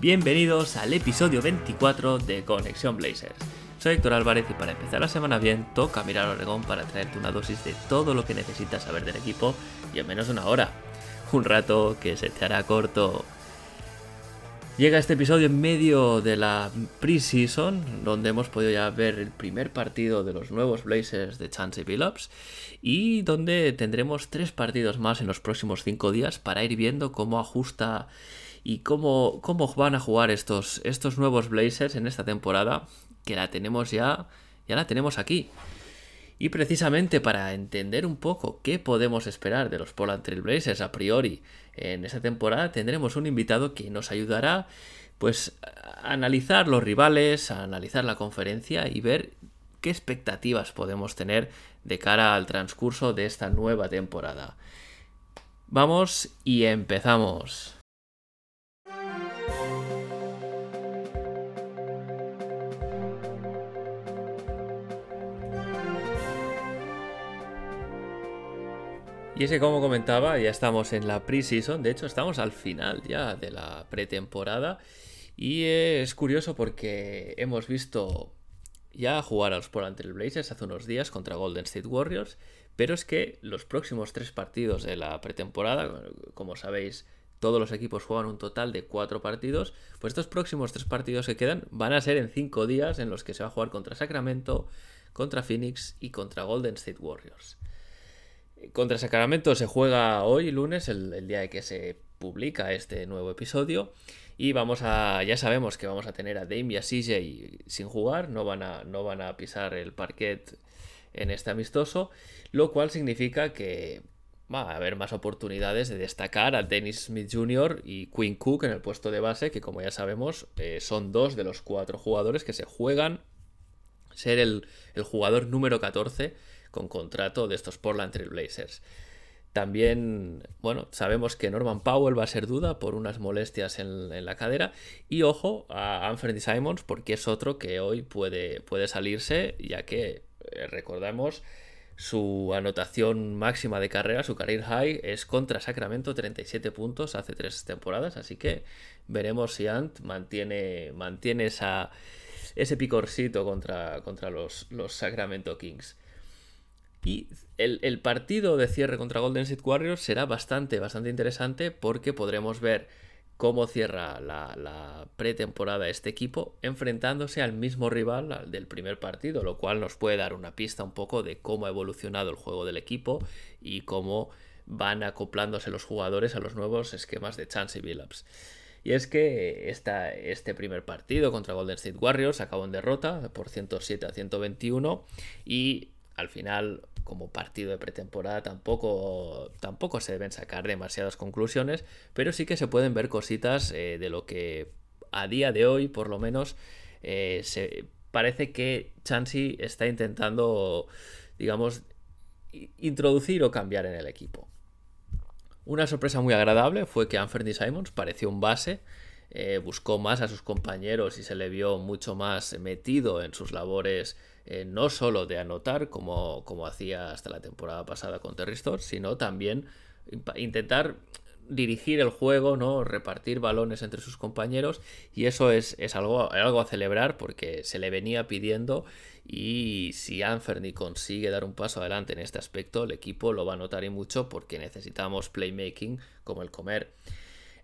Bienvenidos al episodio 24 de Conexión Blazers. Soy Héctor Álvarez y para empezar la semana bien toca mirar Oregón para traerte una dosis de todo lo que necesitas saber del equipo y en menos de una hora. Un rato que se te hará corto. Llega este episodio en medio de la preseason, donde hemos podido ya ver el primer partido de los nuevos Blazers de Chance Billups y donde tendremos tres partidos más en los próximos cinco días para ir viendo cómo ajusta y cómo, cómo van a jugar estos, estos nuevos Blazers en esta temporada, que la tenemos ya, ya la tenemos aquí. Y precisamente para entender un poco qué podemos esperar de los Portland Trail Blazers a priori en esta temporada, tendremos un invitado que nos ayudará pues a analizar los rivales, a analizar la conferencia y ver qué expectativas podemos tener de cara al transcurso de esta nueva temporada. Vamos y empezamos. Y es que como comentaba, ya estamos en la preseason, de hecho estamos al final ya de la pretemporada. Y es curioso porque hemos visto ya jugar a los Portland Trail Blazers hace unos días contra Golden State Warriors, pero es que los próximos tres partidos de la pretemporada, como sabéis, todos los equipos juegan un total de cuatro partidos, pues estos próximos tres partidos que quedan van a ser en cinco días en los que se va a jugar contra Sacramento, contra Phoenix y contra Golden State Warriors. Contra Sacramento se juega hoy, lunes, el, día de que se publica este nuevo episodio. Y vamos a. Ya sabemos que vamos a tener a Dame y a CJ sin jugar. No van a, no van a pisar el parquet en este amistoso. Lo cual significa que va a haber más oportunidades de destacar a Dennis Smith Jr. y Quinn Cook en el puesto de base, que como ya sabemos, eh, son dos de los cuatro jugadores que se juegan ser el, el jugador número 14 con contrato de estos Portland Trail Blazers. También, bueno, sabemos que Norman Powell va a ser duda por unas molestias en, la cadera. Y ojo a Anthony Simons, porque es otro que hoy puede, puede salirse, ya que eh, recordamos su anotación máxima de carrera, su career high, es contra Sacramento, 37 puntos hace tres temporadas. Así que veremos si Ant mantiene, mantiene ese picorcito contra, contra los, los Sacramento Kings. Y el, partido de cierre contra Golden State Warriors será bastante, bastante interesante porque podremos ver cómo cierra la, pretemporada este equipo enfrentándose al mismo rival al del primer partido, lo cual nos puede dar una pista un poco de cómo ha evolucionado el juego del equipo y cómo van acoplándose los jugadores a los nuevos esquemas de Chance y Billups. Y es que esta, este primer partido contra Golden State Warriors acabó en derrota por 107 a 121 y al final, como partido de pretemporada, tampoco, tampoco se deben sacar demasiadas conclusiones, pero sí que se pueden ver cositas eh, de lo que a día de hoy, por lo menos, eh, se, parece que Chansey está intentando, digamos, introducir o cambiar en el equipo. Una sorpresa muy agradable fue que Anthony Simons pareció un base, eh, buscó más a sus compañeros y se le vio mucho más metido en sus labores eh, no solo de anotar como, como hacía hasta la temporada pasada con Terry Stotts, sino también intentar dirigir el juego, ¿no? repartir balones entre sus compañeros y eso es, es algo, algo, a celebrar porque se le venía pidiendo y si Anferny consigue dar un paso adelante en este aspecto, el equipo lo va a notar y mucho porque necesitamos playmaking como el comer.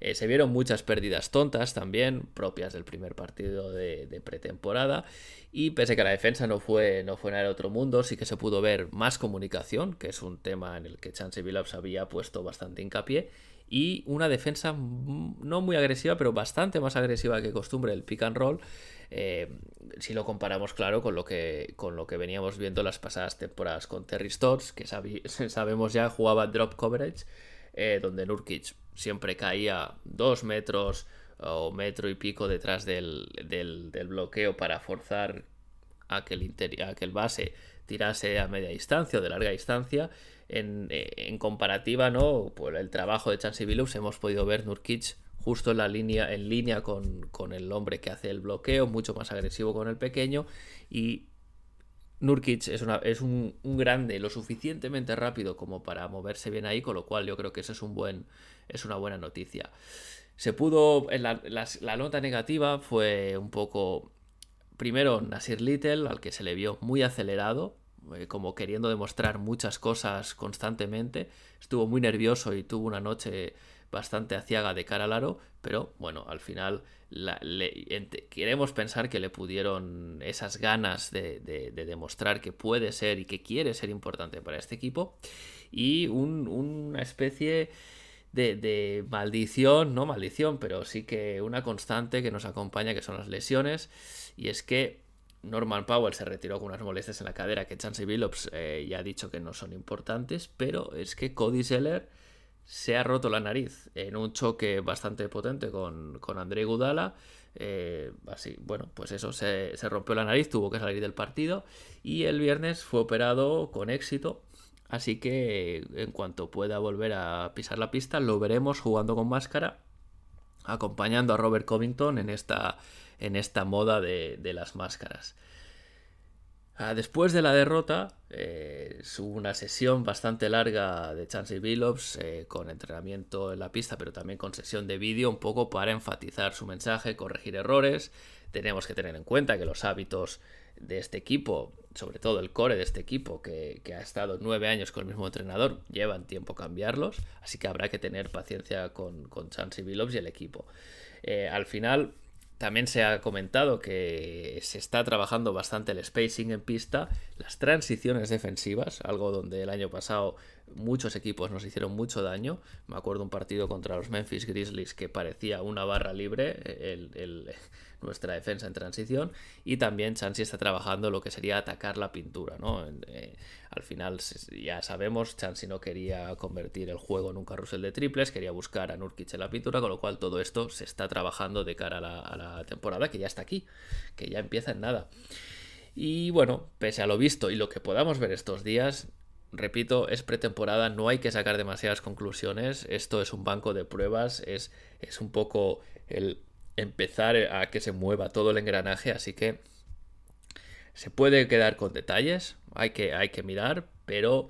Eh, se vieron muchas pérdidas tontas también, propias del primer partido de, pretemporada. Y pese a que la defensa no fue, no fue otro mundo, sí que se pudo ver más comunicación, que es un tema en el que Chance Billups había puesto bastante hincapié. Y una defensa no muy agresiva, pero bastante más agresiva que costumbre el pick and roll. Eh, si lo comparamos, claro, con lo, que, con lo que veníamos viendo las pasadas temporadas con Terry Stotts, que sabemos ya jugaba drop coverage eh, donde Nurkic siempre caía dos metros o metro y pico detrás del, bloqueo para forzar a que, el que el base tirase a media distancia o de larga distancia. En, eh, comparativa, ¿no? Por el trabajo de Chansey Billups hemos podido ver Nurkic justo en la línea, en línea con, el hombre que hace el bloqueo, mucho más agresivo con el pequeño. Y Nurkic es, un, grande lo suficientemente rápido como para moverse bien ahí, con lo cual yo creo que eso es, un buen, es una buena noticia. Se pudo, la, la, nota negativa fue un poco, primero Nasir Little, al que se le vio muy acelerado, eh, como queriendo demostrar muchas cosas constantemente, estuvo muy nervioso y tuvo una noche bastante aciaga de cara al aro, pero bueno, al final queremos pensar que le pudieron esas ganas de, demostrar que puede ser y que quiere ser importante para este equipo. Y una especie de, maldición, no maldición, pero sí que una constante que nos acompaña que son las lesiones. Y es que Norman Powell se retiró con unas molestias en la cadera que Chansey Billups eh, ya ha dicho que no son importantes, pero es que Cody Seller se ha roto la nariz en un choque bastante potente con, con André Gudala. Eh, así, bueno, pues eso, se, rompió la nariz, tuvo que salir del partido y el viernes fue operado con éxito. Así que en cuanto pueda volver a pisar la pista, lo veremos jugando con máscara, acompañando a Robert Covington en esta, en esta moda de, de las máscaras. Ah, después de la derrota, eh, hubo una sesión bastante larga de Chansey Billups eh, con entrenamiento en la pista, pero también con sesión de vídeo, un poco para enfatizar su mensaje, corregir errores. Tenemos que tener en cuenta que los hábitos de este equipo, sobre todo el core de este equipo, que, ha estado nueve años con el mismo entrenador, llevan tiempo cambiarlos, así que habrá que tener paciencia con, con Chansey Billups y el equipo. Eh, al final, también se ha comentado que se está trabajando bastante el spacing en pista, las transiciones defensivas, algo donde el año pasado muchos equipos nos hicieron mucho daño. Me acuerdo un partido contra los Memphis Grizzlies que parecía una barra libre, el, nuestra defensa en transición y también Chansey está trabajando lo que sería atacar la pintura, ¿no? Eh, al final ya sabemos, Chansey no quería convertir el juego en un carrusel de triples, quería buscar a Nurkic en la pintura, con lo cual todo esto se está trabajando de cara a la, a la temporada que ya está aquí, que ya empieza en nada. Y bueno, pese a lo visto y lo que podamos ver estos días, repito, es pretemporada, no hay que sacar demasiadas conclusiones, esto es un banco de pruebas, es, es un poco el empezar a que se mueva todo el engranaje, así que se puede quedar con detalles, hay que, hay que mirar, pero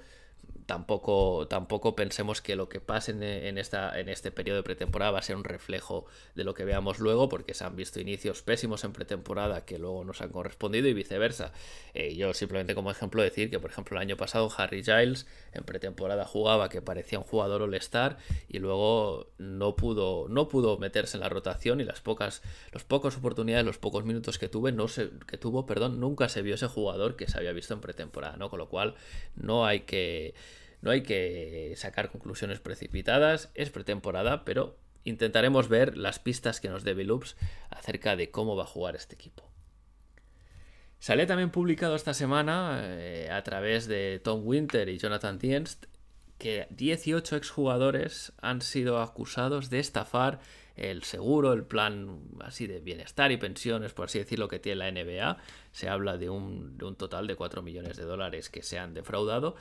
tampoco, tampoco pensemos que lo que pase en, esta, en este periodo de pretemporada va a ser un reflejo de lo que veamos luego, porque se han visto inicios pésimos en pretemporada que luego nos han correspondido y viceversa. Eh, yo simplemente como ejemplo decir que, por ejemplo, el año pasado Harry Giles en pretemporada jugaba que parecía un jugador all-star y luego no pudo, no pudo meterse en la rotación y las pocas, los pocos oportunidades, los pocos minutos que, tuve, no se, que tuvo, perdón, nunca se vio ese jugador que se había visto en pretemporada, ¿no? Con lo cual no hay que no hay que sacar conclusiones precipitadas, es pretemporada, pero intentaremos ver las pistas que nos dé Loops acerca de cómo va a jugar este equipo. Sale también publicado esta semana eh, a través de Tom Winter y Jonathan Dienst que 18 exjugadores han sido acusados de estafar el seguro, el plan así de bienestar y pensiones, por así decirlo, que tiene la NBA. Se habla de un, de un total de 4 millones de dólares que se han defraudado.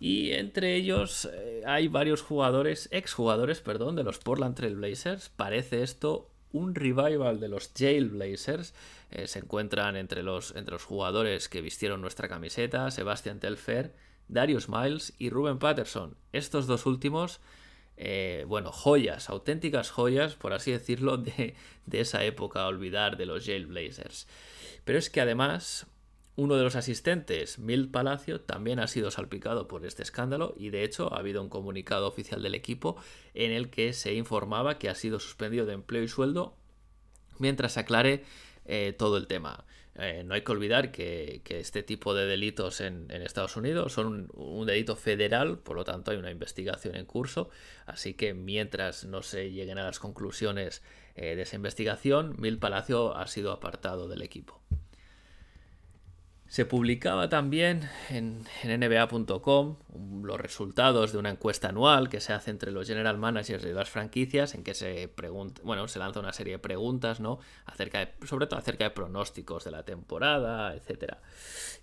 Y entre ellos eh, hay varios jugadores, exjugadores, perdón, de los Portland Trail Blazers. Parece esto un revival de los Jail Blazers. Eh, se encuentran entre los, entre los jugadores que vistieron nuestra camiseta, Sebastian Telfer, Darius Miles y Ruben Patterson. Estos dos últimos, eh, bueno, joyas, auténticas joyas, por así decirlo, de, de esa época olvidar de los Jail Blazers. Pero es que además uno de los asistentes, Milt Palacio, también ha sido salpicado por este escándalo y de hecho ha habido un comunicado oficial del equipo en el que se informaba que ha sido suspendido de empleo y sueldo mientras aclare eh, todo el tema. Eh, no hay que olvidar que, este tipo de delitos en, Estados Unidos son un, delito federal, por lo tanto hay una investigación en curso, así que mientras no se lleguen a las conclusiones eh, de esa investigación, Milt Palacio ha sido apartado del equipo. Se publicaba también en, NBA.com los resultados de una encuesta anual que se hace entre los general managers de las franquicias en que se pregunta, bueno, se lanza una serie de preguntas, ¿no? Acerca de, sobre todo acerca de pronósticos de la temporada, etcétera.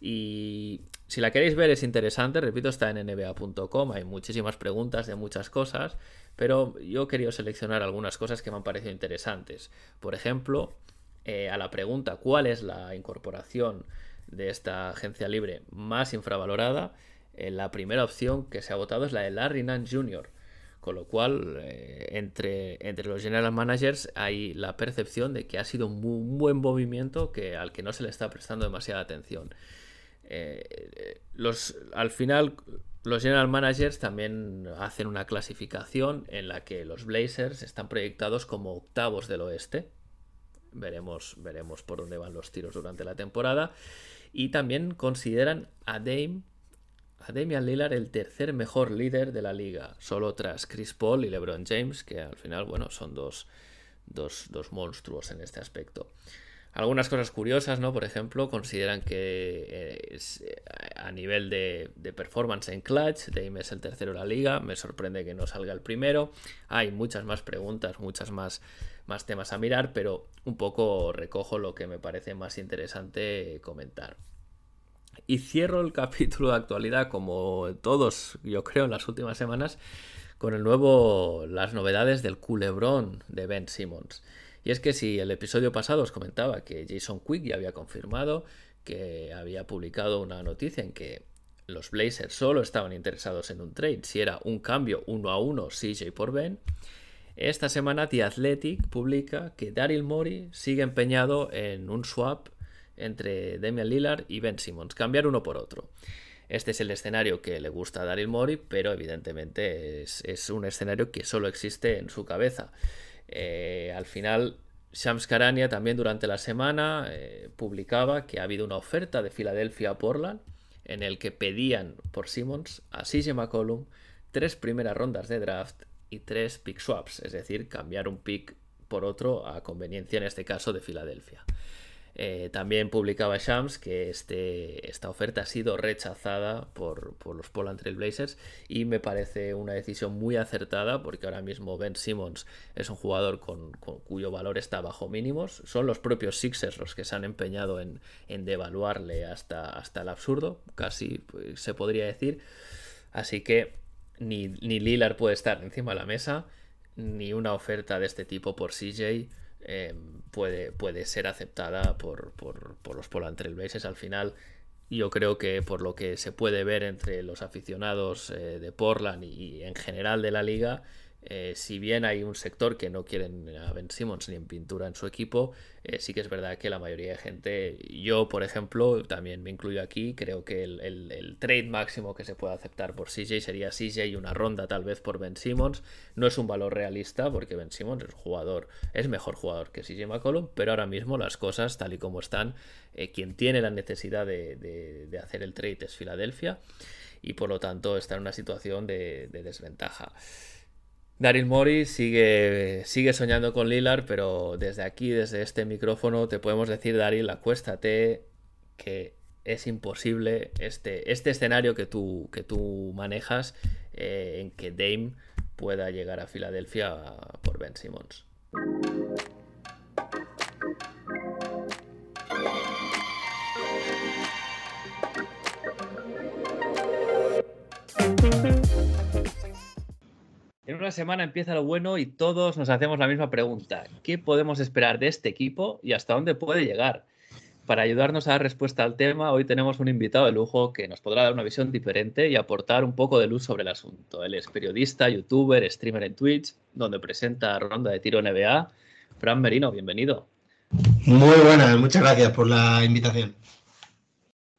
Y si la queréis ver es interesante, repito, está en nba.com, hay muchísimas preguntas de muchas cosas, pero yo quería seleccionar algunas cosas que me han parecido interesantes. Por ejemplo, eh, a la pregunta ¿cuál es la incorporación de esta agencia libre más infravalorada, eh, la primera opción que se ha votado es la de Larry Nance Jr., con lo cual, eh, entre, entre los general managers hay la percepción de que ha sido un, buen movimiento que, al que no se le está prestando demasiada atención. Eh, los, al final, los general managers también hacen una clasificación en la que los Blazers están proyectados como octavos del oeste. Veremos, veremos por dónde van los tiros durante la temporada. Y también consideran a Dame, a Damian Lillard el tercer mejor líder de la liga, solo tras Chris Paul y LeBron James, que al final, bueno, son dos, dos, monstruos en este aspecto. Algunas cosas curiosas, ¿no? Por ejemplo, consideran que eh, a nivel de, de, performance en clutch, Dame es el tercero de la liga. Me sorprende que no salga el primero. Hay muchas más preguntas, muchas más más temas a mirar, pero un poco recojo lo que me parece más interesante comentar. Y cierro el capítulo de actualidad, como todos, yo creo, en las últimas semanas, con el nuevo, las novedades del culebrón de Ben Simmons. Y es que si el episodio pasado os comentaba que Jason Quick ya había confirmado que había publicado una noticia en que los Blazers solo estaban interesados en un trade, si era un cambio uno a uno CJ por Ben, esta semana The Athletic publica que Daryl Morey sigue empeñado en un swap entre Damian Lillard y Ben Simmons, cambiar uno por otro. Este es el escenario que le gusta a Daryl Morey, pero evidentemente es, un escenario que solo existe en su cabeza. Eh, al final, Shams Karania también durante la semana eh, publicaba que ha habido una oferta de Filadelfia a Portland en el que pedían por Simmons a CJ McCollum tres primeras rondas de draft y tres pick swaps, es decir, cambiar un pick por otro a conveniencia en este caso de Filadelfia. Eh, también publicaba Shams que este, esta oferta ha sido rechazada por, los Portland Trail Blazers y me parece una decisión muy acertada porque ahora mismo Ben Simmons es un jugador con, cuyo valor está bajo mínimos. Son los propios Sixers los que se han empeñado en, devaluarle hasta, hasta el absurdo, casi pues, se podría decir. Así que ni, ni Lillard puede estar encima de la mesa, ni una oferta de este tipo por CJ em, puede, puede, ser aceptada por, por, por los Portland Trailblazers. Al final, yo creo que por lo que se puede ver entre los aficionados eh, de Portland y, en general de la liga, eh, si bien hay un sector que no quieren a Ben Simmons ni en pintura en su equipo, eh, sí que es verdad que la mayoría de gente, yo por ejemplo, también me incluyo aquí, creo que el, trade máximo que se puede aceptar por CJ sería CJ y una ronda tal vez por Ben Simmons. No es un valor realista porque Ben Simmons es jugador, es mejor jugador que CJ McCollum, pero ahora mismo las cosas tal y como están, eh, quien tiene la necesidad de, hacer el trade es Filadelfia y por lo tanto está en una situación de desventaja. Daryl Mori sigue, sigue soñando con Lillard, pero desde aquí, desde este micrófono, te podemos decir, Daryl, acuéstate, que es imposible este, este escenario que tú, que tú manejas eh, en que Dame pueda llegar a Filadelfia por Ben Simmons. En una semana empieza lo bueno y todos nos hacemos la misma pregunta. ¿Qué podemos esperar de este equipo y hasta dónde puede llegar? Para ayudarnos a dar respuesta al tema, hoy tenemos un invitado de lujo que nos podrá dar una visión diferente y aportar un poco de luz sobre el asunto. Él es periodista, youtuber, streamer en Twitch, donde presenta Ronda de Tiro NBA. Fran Merino, bienvenido. Muy buenas, muchas gracias por la invitación.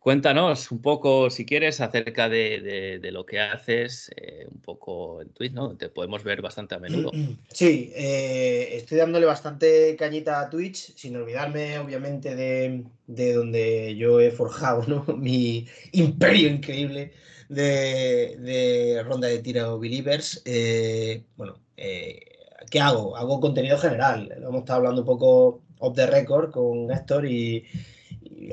Cuéntanos un poco, si quieres, acerca de, lo que haces, eh, un poco en Twitch, ¿no? Te podemos ver bastante a menudo. Sí, eh, estoy dándole bastante cañita a Twitch, sin olvidarme, obviamente, de, donde yo he forjado mi imperio increíble de, ronda de tiro Believers. Eh, bueno, ¿qué hago? Hago contenido general. Hemos estado hablando un poco off the record con Héctor y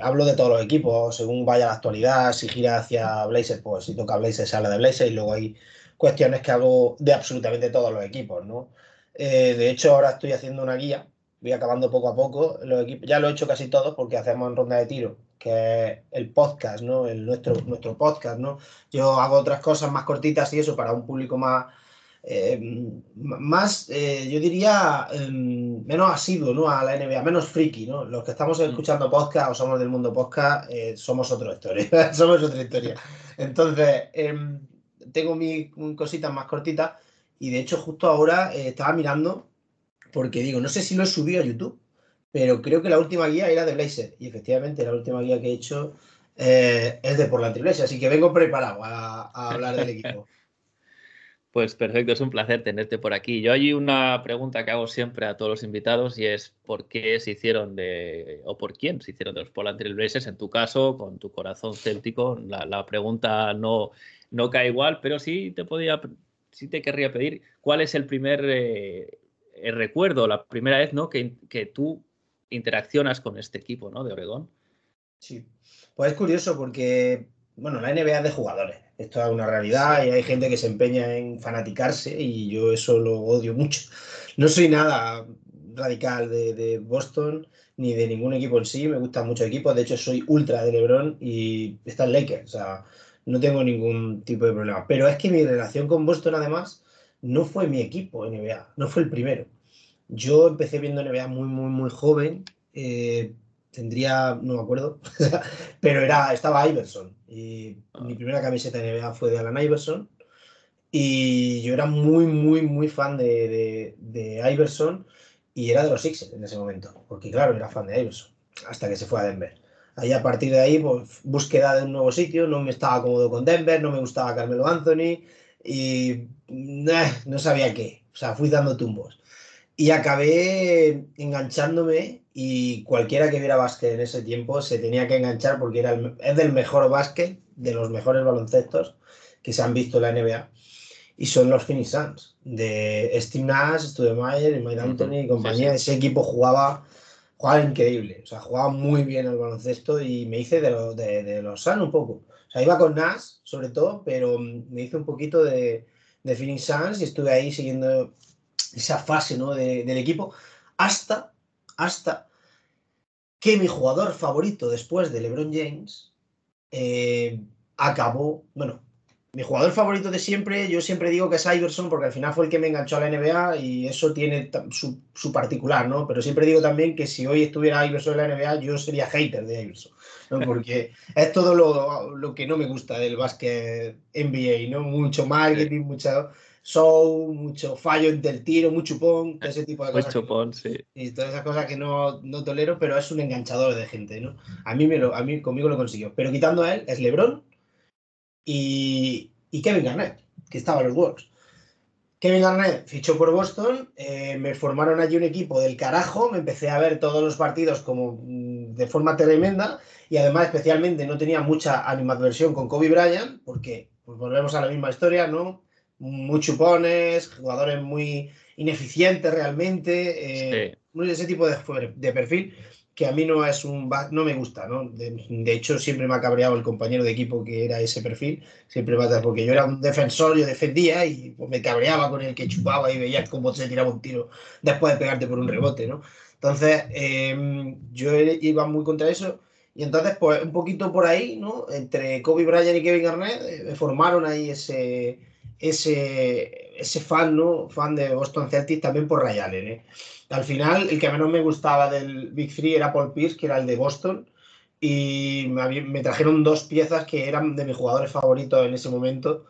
hablo de todos los equipos, según vaya la actualidad, si gira hacia Blazers, pues si toca Blazers se habla de Blazers y luego hay cuestiones que hago de absolutamente todos los equipos, ¿no? Eh, de hecho, ahora estoy haciendo una guía, voy acabando poco a poco los equipos, ya lo he hecho casi todos porque hacemos en ronda de tiro, que es el podcast, ¿no? El, nuestro, nuestro podcast, ¿no? Yo hago otras cosas más cortitas y eso para un público más eh, más, eh, yo diría, em, menos asiduo ¿no? a la NBA, menos friki. ¿no? Los que estamos mm. escuchando podcast o somos del mundo podcast, eh, somos otra historia. somos otra historia. Entonces, em, tengo mis cositas más cortitas y de hecho justo ahora estaba mirando porque digo, no sé si lo he subido a YouTube, pero creo que la última guía era de Blazer y efectivamente la última guía que he hecho es de Portland Trail así que vengo preparado a hablar del equipo. Pues perfecto, es un placer tenerte por aquí. Yo hay una pregunta que hago siempre a todos los invitados y es ¿por qué se hicieron de, o por quién se hicieron de los Portland Trail Blazers? En tu caso, con tu corazón céltico, la, pregunta no, no cae igual, pero sí te podía, sí te querría pedir cuál es el primer eh, recuerdo, la primera vez ¿no? que, que tú interaccionas con este equipo ¿no? de Oregón. Sí, pues es curioso porque, bueno, la NBA es de jugadores esto es una realidad y hay gente que se empeña en fanaticarse y yo eso lo odio mucho. No soy nada radical de, Boston ni de ningún equipo en sí, me gustan muchos equipos, de hecho soy ultra de LeBron y está el Lakers, o sea, no tengo ningún tipo de problema. Pero es que mi relación con Boston además no fue mi equipo NBA, no fue el primero. Yo empecé viendo NBA muy, muy, muy joven. Eh, tendría, no me acuerdo, pero era, estaba Iverson. Y ah. mi primera camiseta de NBA fue de Alan Iverson. Y yo era muy, muy, muy fan de, de, Iverson y era de los Sixers en ese momento, porque claro, era fan de Iverson, hasta que se fue a Denver. Ahí a partir de ahí, pues, búsqueda de un nuevo sitio, no me estaba cómodo con Denver, no me gustaba Carmelo Anthony y eh, no sabía qué. O sea, fui dando tumbos. Y acabé enganchándome y cualquiera que viera básquet en ese tiempo se tenía que enganchar porque era es del mejor básquet, de los mejores baloncestos que se han visto en la NBA. Y son los Phoenix Suns, de Steve Nash, Studemayer, Mike Anthony y compañía. Ese equipo jugaba, jugaba increíble, o sea, jugaba muy bien el baloncesto y me hice de, de, los Suns un poco. O sea, iba con Nash, sobre todo, pero me hice un poquito de, de Phoenix Suns y estuve ahí siguiendo esa fase ¿no? del equipo, hasta, hasta que mi jugador favorito después de LeBron James eh, acabó, bueno, mi jugador favorito de siempre, yo siempre digo que es Iverson porque al final fue el que me enganchó a la NBA y eso tiene su, particular, ¿no? Pero siempre digo también que si hoy estuviera Iverson en la NBA, yo sería hater de Iverson, ¿no? Porque es todo lo, lo que no me gusta del básquet NBA, ¿no? Mucho marketing, mucho show, mucho fallo del tiro, mucho chupón, ese tipo de cosas. chupón, sí. Y todas esas cosas que no, no, tolero, pero es un enganchador de gente, ¿no? A mí, me lo, a mí conmigo lo consiguió. Pero quitando a él, es LeBron y, y Kevin Garnett, que estaba en los Wolves. Kevin Garnett fichó por Boston, eh, me formaron allí un equipo del carajo, me empecé a ver todos los partidos como mm, de forma tremenda y además especialmente no tenía mucha animadversión con Kobe Bryant, porque pues volvemos a la misma historia, ¿no? Muy chupones, jugadores muy ineficientes realmente, eh, ese tipo de, de, perfil que a mí no es un no me gusta, ¿no? De, hecho, siempre me ha cabreado el compañero de equipo que era ese perfil, siempre me porque yo era un defensor, yo defendía y pues, me cabreaba con el que chupaba y veía cómo se tiraba un tiro después de pegarte por un rebote, ¿no? Entonces, em, yo iba muy contra eso. Y entonces, pues un poquito por ahí, ¿no? Entre Kobe Bryant y Kevin Garnett, eh, formaron ahí ese, ese, ese fan, ¿no? Fan de Boston Celtics también por Ray Allen, ¿eh? Al final, el que menos me gustaba del Big Three era Paul Pierce, que era el de Boston, y me, trajeron dos piezas que eran de mis jugadores favoritos en ese momento,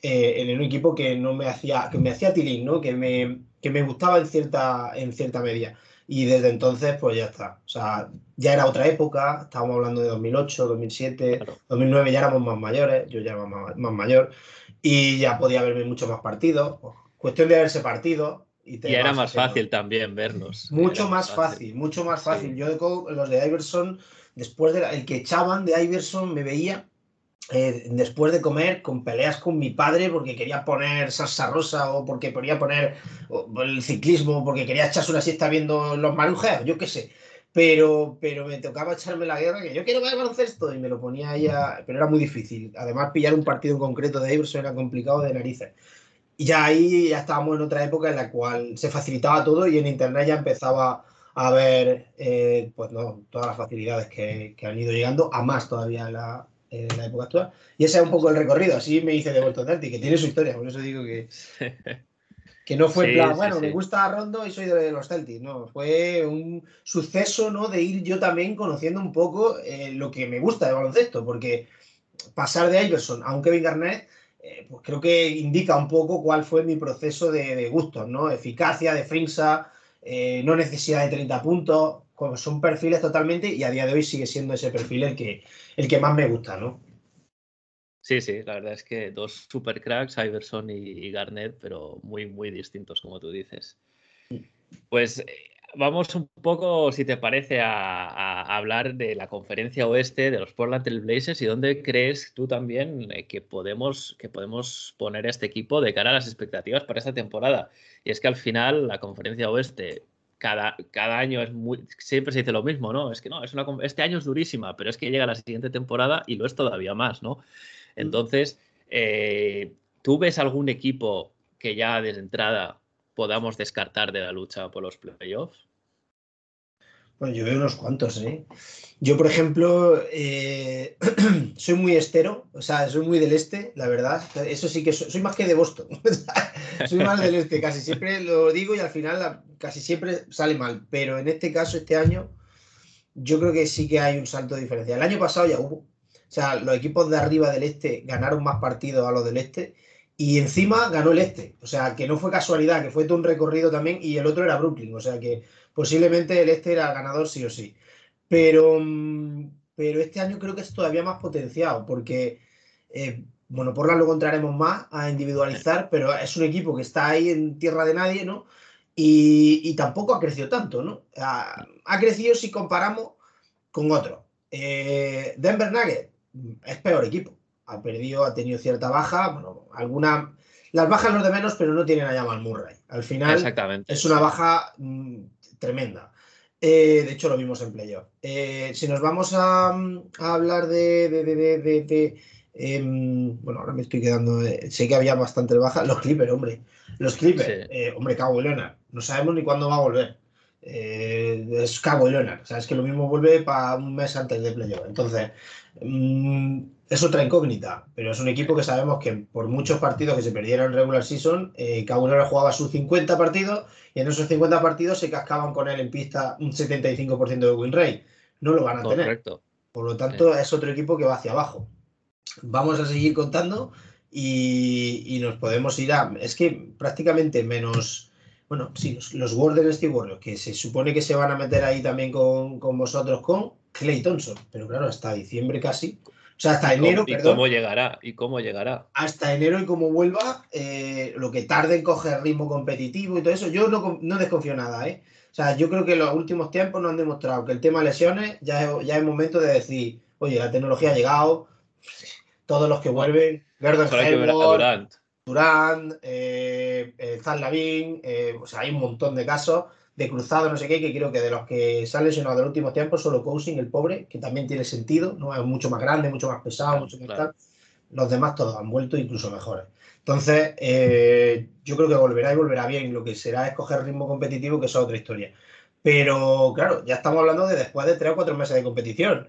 eh, en un equipo que no me hacía, que me hacía tilín, ¿no? Que me, que me gustaba en cierta, en cierta medida. Y desde entonces, pues ya está. O sea, ya era otra época, estábamos hablando de 2008, 2007, 2009 ya éramos más mayores, yo ya era más, más mayor y ya podía verme muchos más partidos. Cuestión de verse partido Y, era más fácil también verlos. Mucho más fácil. mucho más fácil. Yo los de Iverson, después de el que echaban de Iverson, me veía eh, después de comer con peleas con mi padre porque quería poner salsa rosa o porque quería poner el ciclismo, porque quería echarse una siesta viendo los marujeos, yo qué sé. Pero, pero me tocaba echarme la guerra, que yo quiero ver baloncesto, y me lo ponía ahí, pero era muy difícil. Además, pillar un partido en concreto de Iverson era complicado de narices. Y ya ahí ya estábamos en otra época en la cual se facilitaba todo y en Internet ya empezaba a ver eh, pues no, todas las facilidades que, han ido llegando, a más todavía en la, época actual. Y ese es un poco el recorrido, así me hice de vuelto Tanti, que tiene su historia, por eso digo que, que no fue en plan, bueno, me gusta Rondo y soy de los Celtics, no, fue un suceso ¿no? de ir yo también conociendo un poco eh, lo que me gusta de baloncesto, porque pasar de Iverson a un Kevin Garnett eh, pues creo que indica un poco cuál fue mi proceso de, gustos, ¿no? Eficacia, de eh, no necesidad de 30 puntos, son perfiles totalmente y a día de hoy sigue siendo ese perfil el que, el que más me gusta, ¿no? Sí, sí, la verdad es que dos super cracks, Iverson y, Garnett, pero muy, muy distintos, como tú dices. Pues eh, vamos un poco, si te parece, a, hablar de la conferencia oeste de los Portland Trail Blazers y dónde crees tú también eh, que, podemos, que podemos poner a este equipo de cara a las expectativas para esta temporada. Y es que al final la conferencia oeste cada, cada año es muy, siempre se dice lo mismo, ¿no? Es que no, es una, este año es durísima, pero es que llega la siguiente temporada y lo es todavía más, ¿no? Entonces, eh, ¿tú ves algún equipo que ya desde entrada podamos descartar de la lucha por los playoffs? Bueno, yo veo unos cuantos, ¿eh? Yo, por ejemplo, eh, soy muy estero, o sea, soy muy del este, la verdad. Eso sí que soy, más que de Boston. soy más del este, casi siempre lo digo y al final casi siempre sale mal. Pero en este caso, este año, yo creo que sí que hay un salto de diferencia. El año pasado ya hubo. O sea, los equipos de arriba del este ganaron más partidos a los del este y encima ganó el este. O sea, que no fue casualidad, que fue todo un recorrido también y el otro era Brooklyn. O sea, que posiblemente el este era el ganador sí o sí. Pero, mm, pero este año creo que es todavía más potenciado porque, eh, bueno, por lo encontraremos más a individualizar, pero es un equipo que está ahí en tierra de nadie, ¿no? Y, tampoco ha crecido tanto, ¿no? Ha, crecido si comparamos con otro. Eh, Denver Nuggets es peor equipo ha perdido, ha tenido cierta baja, bueno, alguna... Las bajas los de menos, pero no tienen a Jamal Murray. Al final es una baja mm, tremenda. Eh, de hecho, lo vimos en playoff. Eh, si nos vamos a, hablar de, de, em, bueno, ahora me estoy quedando. Eh, sé que había bastante baja. Los Clippers, hombre. Los Clippers, hombre, Cabo Leonard. No sabemos ni cuándo va a volver. Es Cabo y Leonard. O sea, es que lo mismo vuelve para un mes antes de playoff. Entonces, mm, es otra incógnita, pero es un equipo que sabemos que por muchos partidos que se perdieron en regular season, eh, cada uno jugaba sus 50 partidos y en esos 50 partidos se cascaban con él en pista un 75% de win rate. No lo van a tener. Por lo tanto, es otro equipo que va hacia abajo. Vamos a seguir contando y, nos podemos ir a. Es que prácticamente menos. Bueno, sí, los, los Warriors que se supone que se van a meter ahí también con, con vosotros, con Clay Thompson, pero claro, hasta diciembre casi o sea, hasta enero. ¿Y cómo llegará? ¿Y cómo llegará? Hasta enero y cómo vuelva, eh, lo que tarde en coger ritmo competitivo y todo eso, yo no, no, desconfío nada, ¿eh? O sea, yo creo que los últimos tiempos nos han demostrado que el tema de lesiones ya es, ya es momento de decir, oye, la tecnología ha llegado, todos los que vuelven, Gordon Durant, Durant eh, eh, Zan Lavin, eh, o sea, hay un montón de casos de cruzado, no sé qué, que creo que de los que se han lesionado en los últimos tiempos, solo Cousin, el pobre, que también tiene sentido, ¿no? Es mucho más grande, mucho más pesado, mucho más tal. Los demás todos han vuelto incluso mejores. Entonces, eh, yo creo que volverá y volverá bien. Lo que será es coger ritmo competitivo, que es otra historia. Pero, claro, ya estamos hablando de después de tres o cuatro meses de competición,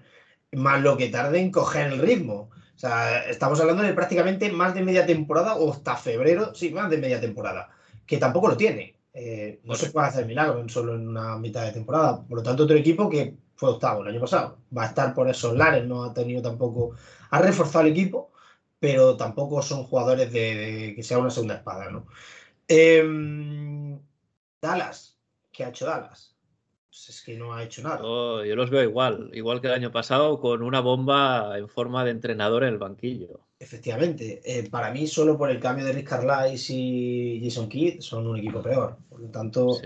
más lo que tarde en coger el ritmo. O sea, estamos hablando de prácticamente más de media temporada o hasta febrero, sí, más de media temporada, que tampoco lo tiene. Eh, no se puede hacer milagro solo en una mitad de temporada. Por lo tanto, otro equipo que fue octavo el año pasado va a estar por esos lares, no ha tenido tampoco. Ha reforzado el equipo, pero tampoco son jugadores de, que sea una segunda espada, ¿no? Em, Dallas, ¿qué ha hecho Dallas? Pues es que no ha hecho nada. yo los veo igual, igual que el año pasado, con una bomba en forma de entrenador en el banquillo. Efectivamente, eh, para mí solo por el cambio de Rick Carlisle y Jason Kidd son un equipo peor. Por lo tanto,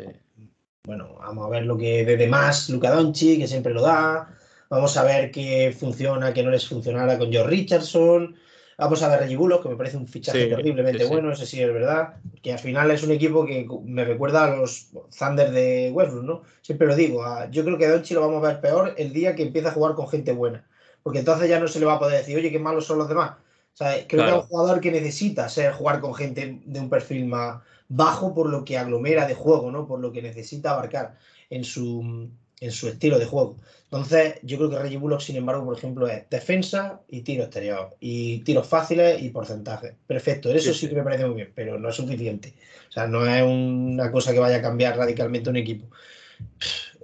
bueno, vamos a ver lo que de más Luca Doncic, que siempre lo da. Vamos a ver qué funciona, qué no les funcionara con George Richardson. Vamos a ver Reggie Bullock, que me parece un fichaje Sí, terriblemente sí, bueno, ese sí es verdad. Que al final es un equipo que me recuerda a los Thunder de Westbrook, ¿no? Siempre lo digo. a- yo creo que a Doncic lo vamos a ver peor el día que empieza a jugar con gente buena. Porque entonces ya no se le va a poder decir, oye, qué malos son los demás. O sea, creo que es un jugador que necesita ser jugar con gente de un perfil más bajo por lo que aglomera de juego, ¿no? Por lo que necesita abarcar en su, en su estilo de juego. Entonces, yo creo que Reggie Bullock, sin embargo, por ejemplo, es defensa y tiro exterior. Y tiros fáciles y porcentaje. Perfecto, eso Sí, que me parece muy bien, pero no es suficiente. O sea, no es una cosa que vaya a cambiar radicalmente un equipo.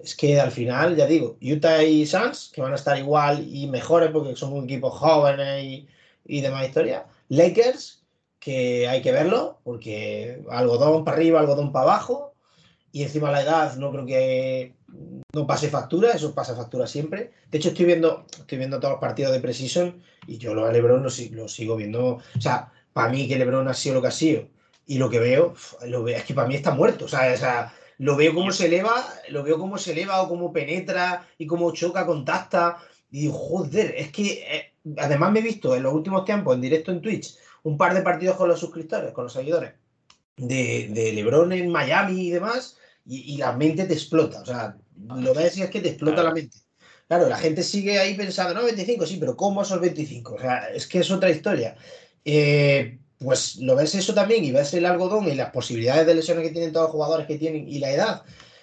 Es que al final, ya digo, Utah y Suns, que van a estar igual y mejores porque son un equipo jóvenes y, y demás historia. Lakers, que hay que verlo, porque algodón para arriba, algodón para abajo. Y encima la edad no creo que no pase factura, eso pasa factura siempre. De hecho, estoy viendo, estoy viendo todos los partidos de Precision y yo lo de Lebron lo, lo sigo viendo. O sea, para mí que Lebron ha sido lo que ha sido y lo que veo, lo veo es que para mí está muerto. O sea, o sea, lo veo cómo se eleva, lo veo cómo se eleva o cómo penetra y cómo choca, contacta. Y digo, joder, es que eh, además me he visto en los últimos tiempos en directo en Twitch un par de partidos con los suscriptores, con los seguidores de, de LeBron en Miami y demás, y, y la mente te explota. O sea, lo ves y es que te explota Claro. la mente. Claro, la gente sigue ahí pensando, no, 25, sí, pero ¿cómo esos 25? O sea, es que es otra historia. Eh, pues lo ves eso también y ves el algodón y las posibilidades de lesiones que tienen todos los jugadores que tienen y la edad.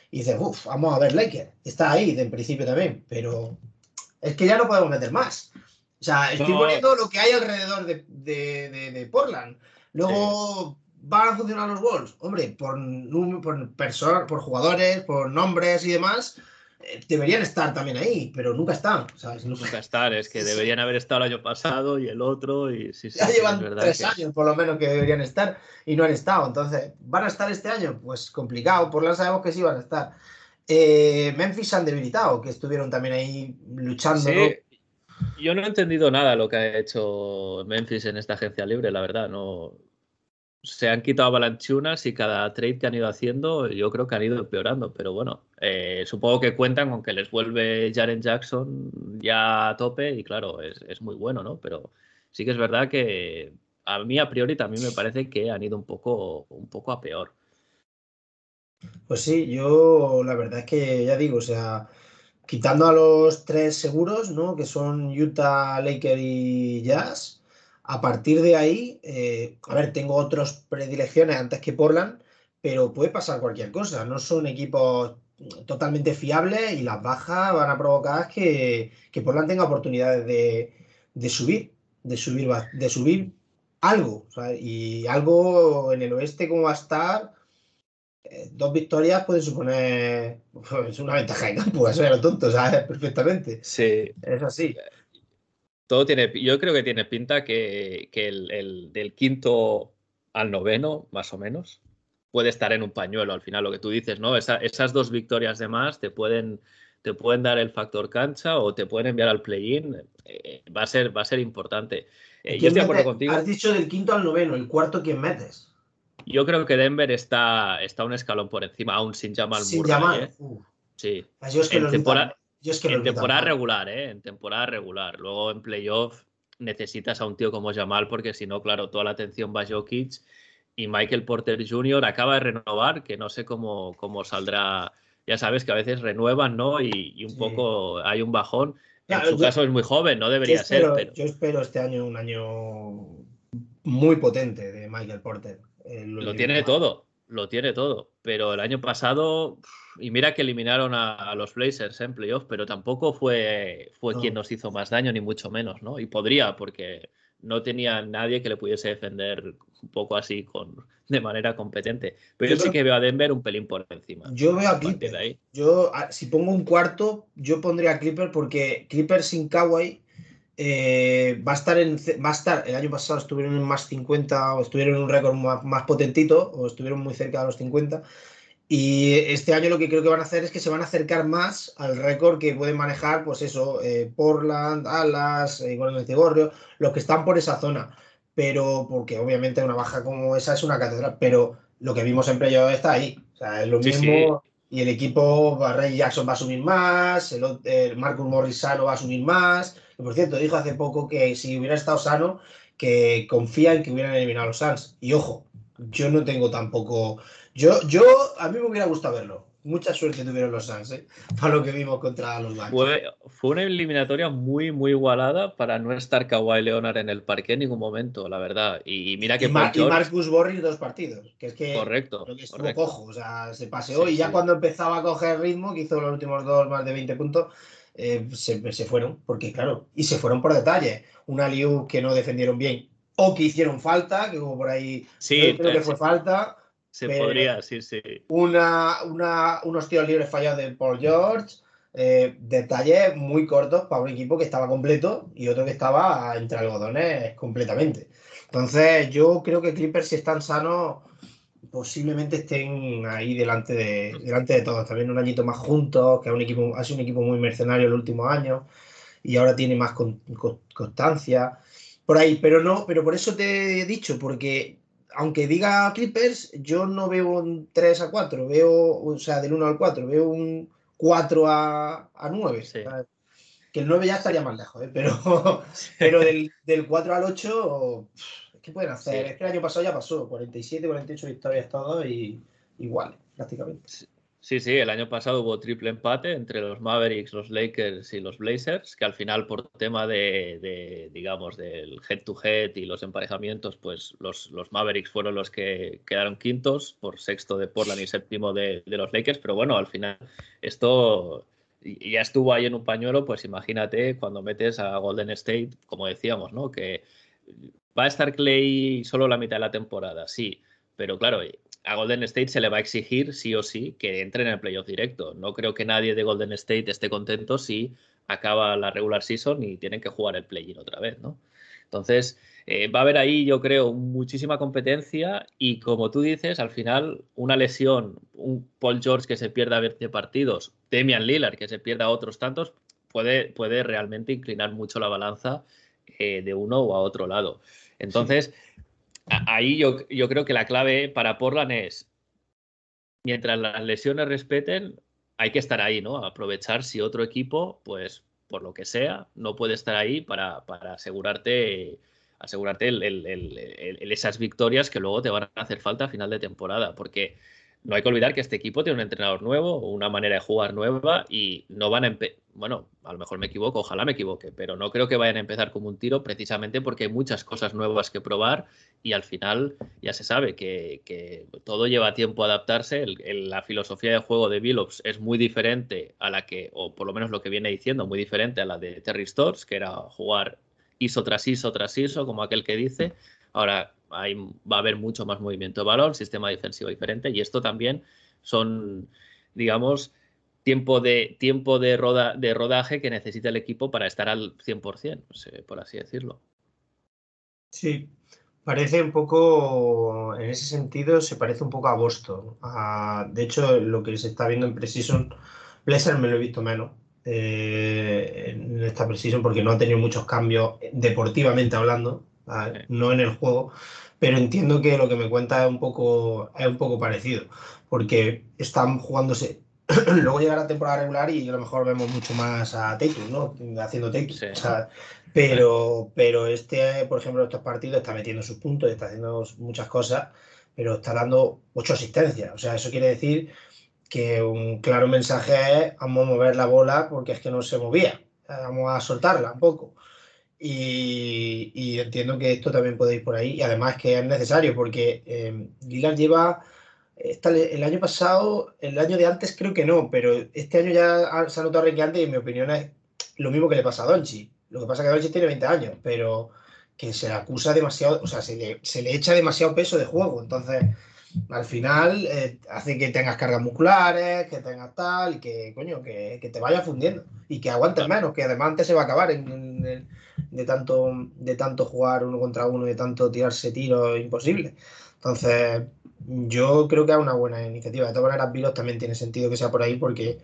Y dices, uff, vamos a ver Lakers. Está ahí de en principio también, pero es que ya no podemos meter más. O sea, estoy No. poniendo lo que hay alrededor de, de- de- de Portland. Luego van a funcionar los Wolves. Hombre, por, por personas, por jugadores, por nombres y demás, eh, deberían estar también ahí, pero nunca están. ¿sabes? Nunca- Nunca estar, es que deberían haber estado el año pasado y el otro, y sí, sí, Ya llevan tres que- años por lo menos que deberían estar y no han estado. Entonces, ¿van a estar este año? Pues complicado. Por la sabemos que sí van a estar. Eh, Memphis se han debilitado, que estuvieron también ahí luchando. Sí, ¿no? yo no he entendido nada lo que ha hecho Memphis en esta agencia libre, la verdad. No se han quitado avalanchunas y cada trade que han ido haciendo, yo creo que han ido empeorando. Pero bueno, eh, supongo que cuentan con que les vuelve Jaren Jackson ya a tope y claro, es, es muy bueno, ¿no? Pero sí que es verdad que a mí a priori también me parece que han ido un poco, un poco a peor. Pues sí, yo la verdad es que ya digo, o sea, quitando a los tres seguros, ¿no? Que son Utah, Lakers y Jazz, a partir de ahí, eh, a ver, tengo otras predilecciones antes que Portland, pero puede pasar cualquier cosa. No son equipos totalmente fiables y las bajas van a provocar que, que Portland tenga oportunidades de, de subir, de subir, de subir algo. o sea, y algo en el oeste como va a estar eh, dos victorias pueden suponer pues, una ventaja de campo, eso lo tonto, ¿sabes? Perfectamente. Sí, Es así. Todo tiene, yo creo que tiene pinta que, que el, el del quinto al noveno, más o menos, puede estar en un pañuelo al final, lo que tú dices, ¿no? Esa- esas dos victorias de más te pueden, te pueden dar el factor cancha o te pueden enviar al play-in. eh, va, a ser, va a ser importante. Eh, yo ¿Quién estoy de acuerdo contigo. Has dicho del quinto al noveno, el cuarto, ¿quién metes? Yo creo que Denver está, está un escalón por encima, aún sin Jamal Sin Murray. llamar. ¿eh? Sí. yo es que En los temporada- yo es que los En temporada regular, ¿eh? En temporada regular. Luego en playoff necesitas a un tío como Jamal porque si no, claro, toda la atención va a Jokic y Michael Porter Jr. acaba de renovar, que no sé cómo, cómo saldrá. Ya sabes que a veces renuevan, ¿no? Y, y un Sí. poco hay un bajón. Claro, en su yo- caso es muy joven, no debería espero, ser, pero yo espero este año un año muy potente de Michael Porter. Lo tiene todo, lo tiene todo. Pero el año pasado, y mira que eliminaron a, a los Blazers en playoff, pero tampoco fue, fue No. quien nos hizo más daño, ni mucho menos, ¿no? Y podría, porque no tenía nadie que le pudiese defender un poco así con, de manera competente. Pero Yo yo, sí que veo a Denver un pelín por encima. Yo veo a Clipper. ahí. Yo, si pongo un cuarto, yo pondría a Clipper porque Clipper sin Kawhi eh, va a estar en va a estar el año pasado estuvieron en más 50 o estuvieron en un récord más, más potentito o estuvieron muy cerca de los 50 y este año lo que creo que van a hacer es que se van a acercar más al récord que pueden manejar pues eso eh, Portland Dallas eh, Golden Warriors los que están por esa zona pero porque obviamente una baja como esa es una catedral pero lo que vimos en playoff está ahí o sea es lo Sí, mismo y el equipo, Ray Jackson va a asumir más, el, el Marcus Morris sano va a asumir más. Que por cierto, dijo hace poco que si hubiera estado sano, que confía en que hubieran eliminado a los Suns. Y ojo, yo no tengo tampoco. Yo, yo, a mí me hubiera gustado verlo. Mucha suerte tuvieron los Suns, ¿eh? para lo que vimos contra los Bucks. Fue, fue, una eliminatoria muy, muy igualada para no estar Kawhi Leonard en el parque en ningún momento, la verdad. Y mira que. Y, Mar George... y Marcus Borris dos partidos, que es que. Correcto. Creo que estuvo correcto. cojo, o sea, se paseó Sí, y ya sí. cuando empezaba a coger ritmo, que hizo los últimos dos más de 20 puntos, eh, se, se fueron, porque claro, y se fueron por detalles. Una Liu que no defendieron bien o que hicieron falta, que hubo por ahí. Sí, yo creo que fue falta. Se pero- podría, sí, sí. una, una- unos tiros libres fallados de Paul George, eh, detalles muy cortos para un equipo que estaba completo y otro que estaba entre algodones completamente. Entonces, yo creo que Clippers, si están sanos, posiblemente estén ahí delante de, delante de todos. También un añito más juntos, que es un equipo, ha sido un equipo muy mercenario el último año y ahora tiene más con- con- constancia. Por ahí, pero no, pero por eso te he dicho, porque aunque diga Clippers, yo no veo un 3 a 4, veo, o sea, del 1 al 4, veo un 4 a, a 9. Sí. Que el 9 ya estaría más lejos, ¿eh? pero, pero del, del 4 al 8, pff, ¿qué pueden hacer? Sí. Es que el año pasado ya pasó, 47, 48 victorias todos y igual, prácticamente. Sí, sí, el año pasado hubo triple empate entre los Mavericks, los Lakers y los Blazers, que al final por tema de, digamos, del head to head y los emparejamientos, pues los, los Mavericks fueron los que quedaron quintos por sexto de Portland y séptimo de, de los Lakers, pero bueno, al final esto ya estuvo ahí en un pañuelo, pues imagínate cuando metes a Golden State, como decíamos, ¿no? Que va a estar Clay solo la mitad de la temporada, sí, pero claro, a Golden State se le va a exigir sí o sí que entre en el playoff directo. No creo que nadie de Golden State esté contento si acaba la regular season y tienen que jugar el play-in otra vez, ¿no? Entonces, eh, va a haber ahí, yo creo, muchísima competencia y como tú dices, al final una lesión, un Paul George que se pierda 20 partidos, Damian Lillard que se pierda otros tantos, puede, puede realmente inclinar mucho la balanza eh, de uno o a otro lado. Entonces, ahí yo, yo creo que la clave para Portland es, mientras las lesiones respeten, hay que estar ahí, ¿no? Aprovechar si otro equipo, pues por lo que sea, no puede estar ahí para, para asegurarte, asegurarte el- el- esas victorias que luego te van a hacer falta a final de temporada. Porque no hay que olvidar que este equipo tiene un entrenador nuevo, una manera de jugar nueva y no van a bueno, a lo mejor me equivoco, ojalá me equivoque, pero no creo que vayan a empezar como un tiro precisamente porque hay muchas cosas nuevas que probar y al final ya se sabe que, todo lleva tiempo a adaptarse. La filosofía de juego de Billups es muy diferente a la que, o por lo menos lo que viene diciendo, muy diferente a la de Terry Stotts, que era jugar ISO tras ISO tras ISO, como aquel que dice. Ahora va a haber mucho más movimiento de balón, sistema defensivo diferente y esto también son, digamos, tiempo de, tiempo de, roda, de rodaje que necesita el equipo para estar al 100%, no sé, por así decirlo. Sí, parece un poco, en ese sentido, se parece un poco a Boston. A- de hecho, lo que se está viendo en Precision, Blazer me lo he visto menos eh, en esta Precision porque no ha tenido muchos cambios deportivamente hablando, ¿vale? Sí. no en el juego, pero entiendo que lo que me cuenta es un poco, es un poco parecido, porque están jugándose. Luego llega la temporada regular y a lo mejor vemos mucho más a Tatum, ¿no? Haciendo Tatum. Sí. O sea, pero, pero este, por ejemplo, estos partidos está metiendo sus puntos, está haciendo muchas cosas, pero está dando ocho asistencias. O sea, eso quiere decir que un claro mensaje es vamos a mover la bola porque es que no se movía. Vamos a soltarla un poco. Y, y entiendo que esto también puede ir por ahí. Y además que es necesario porque eh, Lillard lleva esta- el año pasado, el año de antes creo que no, pero este año ya se ha notado renqueante y en mi opinión es lo mismo que le pasa a Donchi. Lo que pasa es que Donchi tiene 20 años, pero que se le acusa demasiado, o sea, se le, se le echa demasiado peso de juego. Entonces, al final eh, hace que tengas cargas musculares, que tengas tal, y que, coño, que, que te vayas fundiendo y que aguantes menos, que además antes se va a acabar en- en el- de, tanto, de tanto jugar uno contra uno, de tanto tirarse tiros imposibles. Entonces, yo creo que es una buena iniciativa. De todas maneras, Vilos también tiene sentido que sea por ahí porque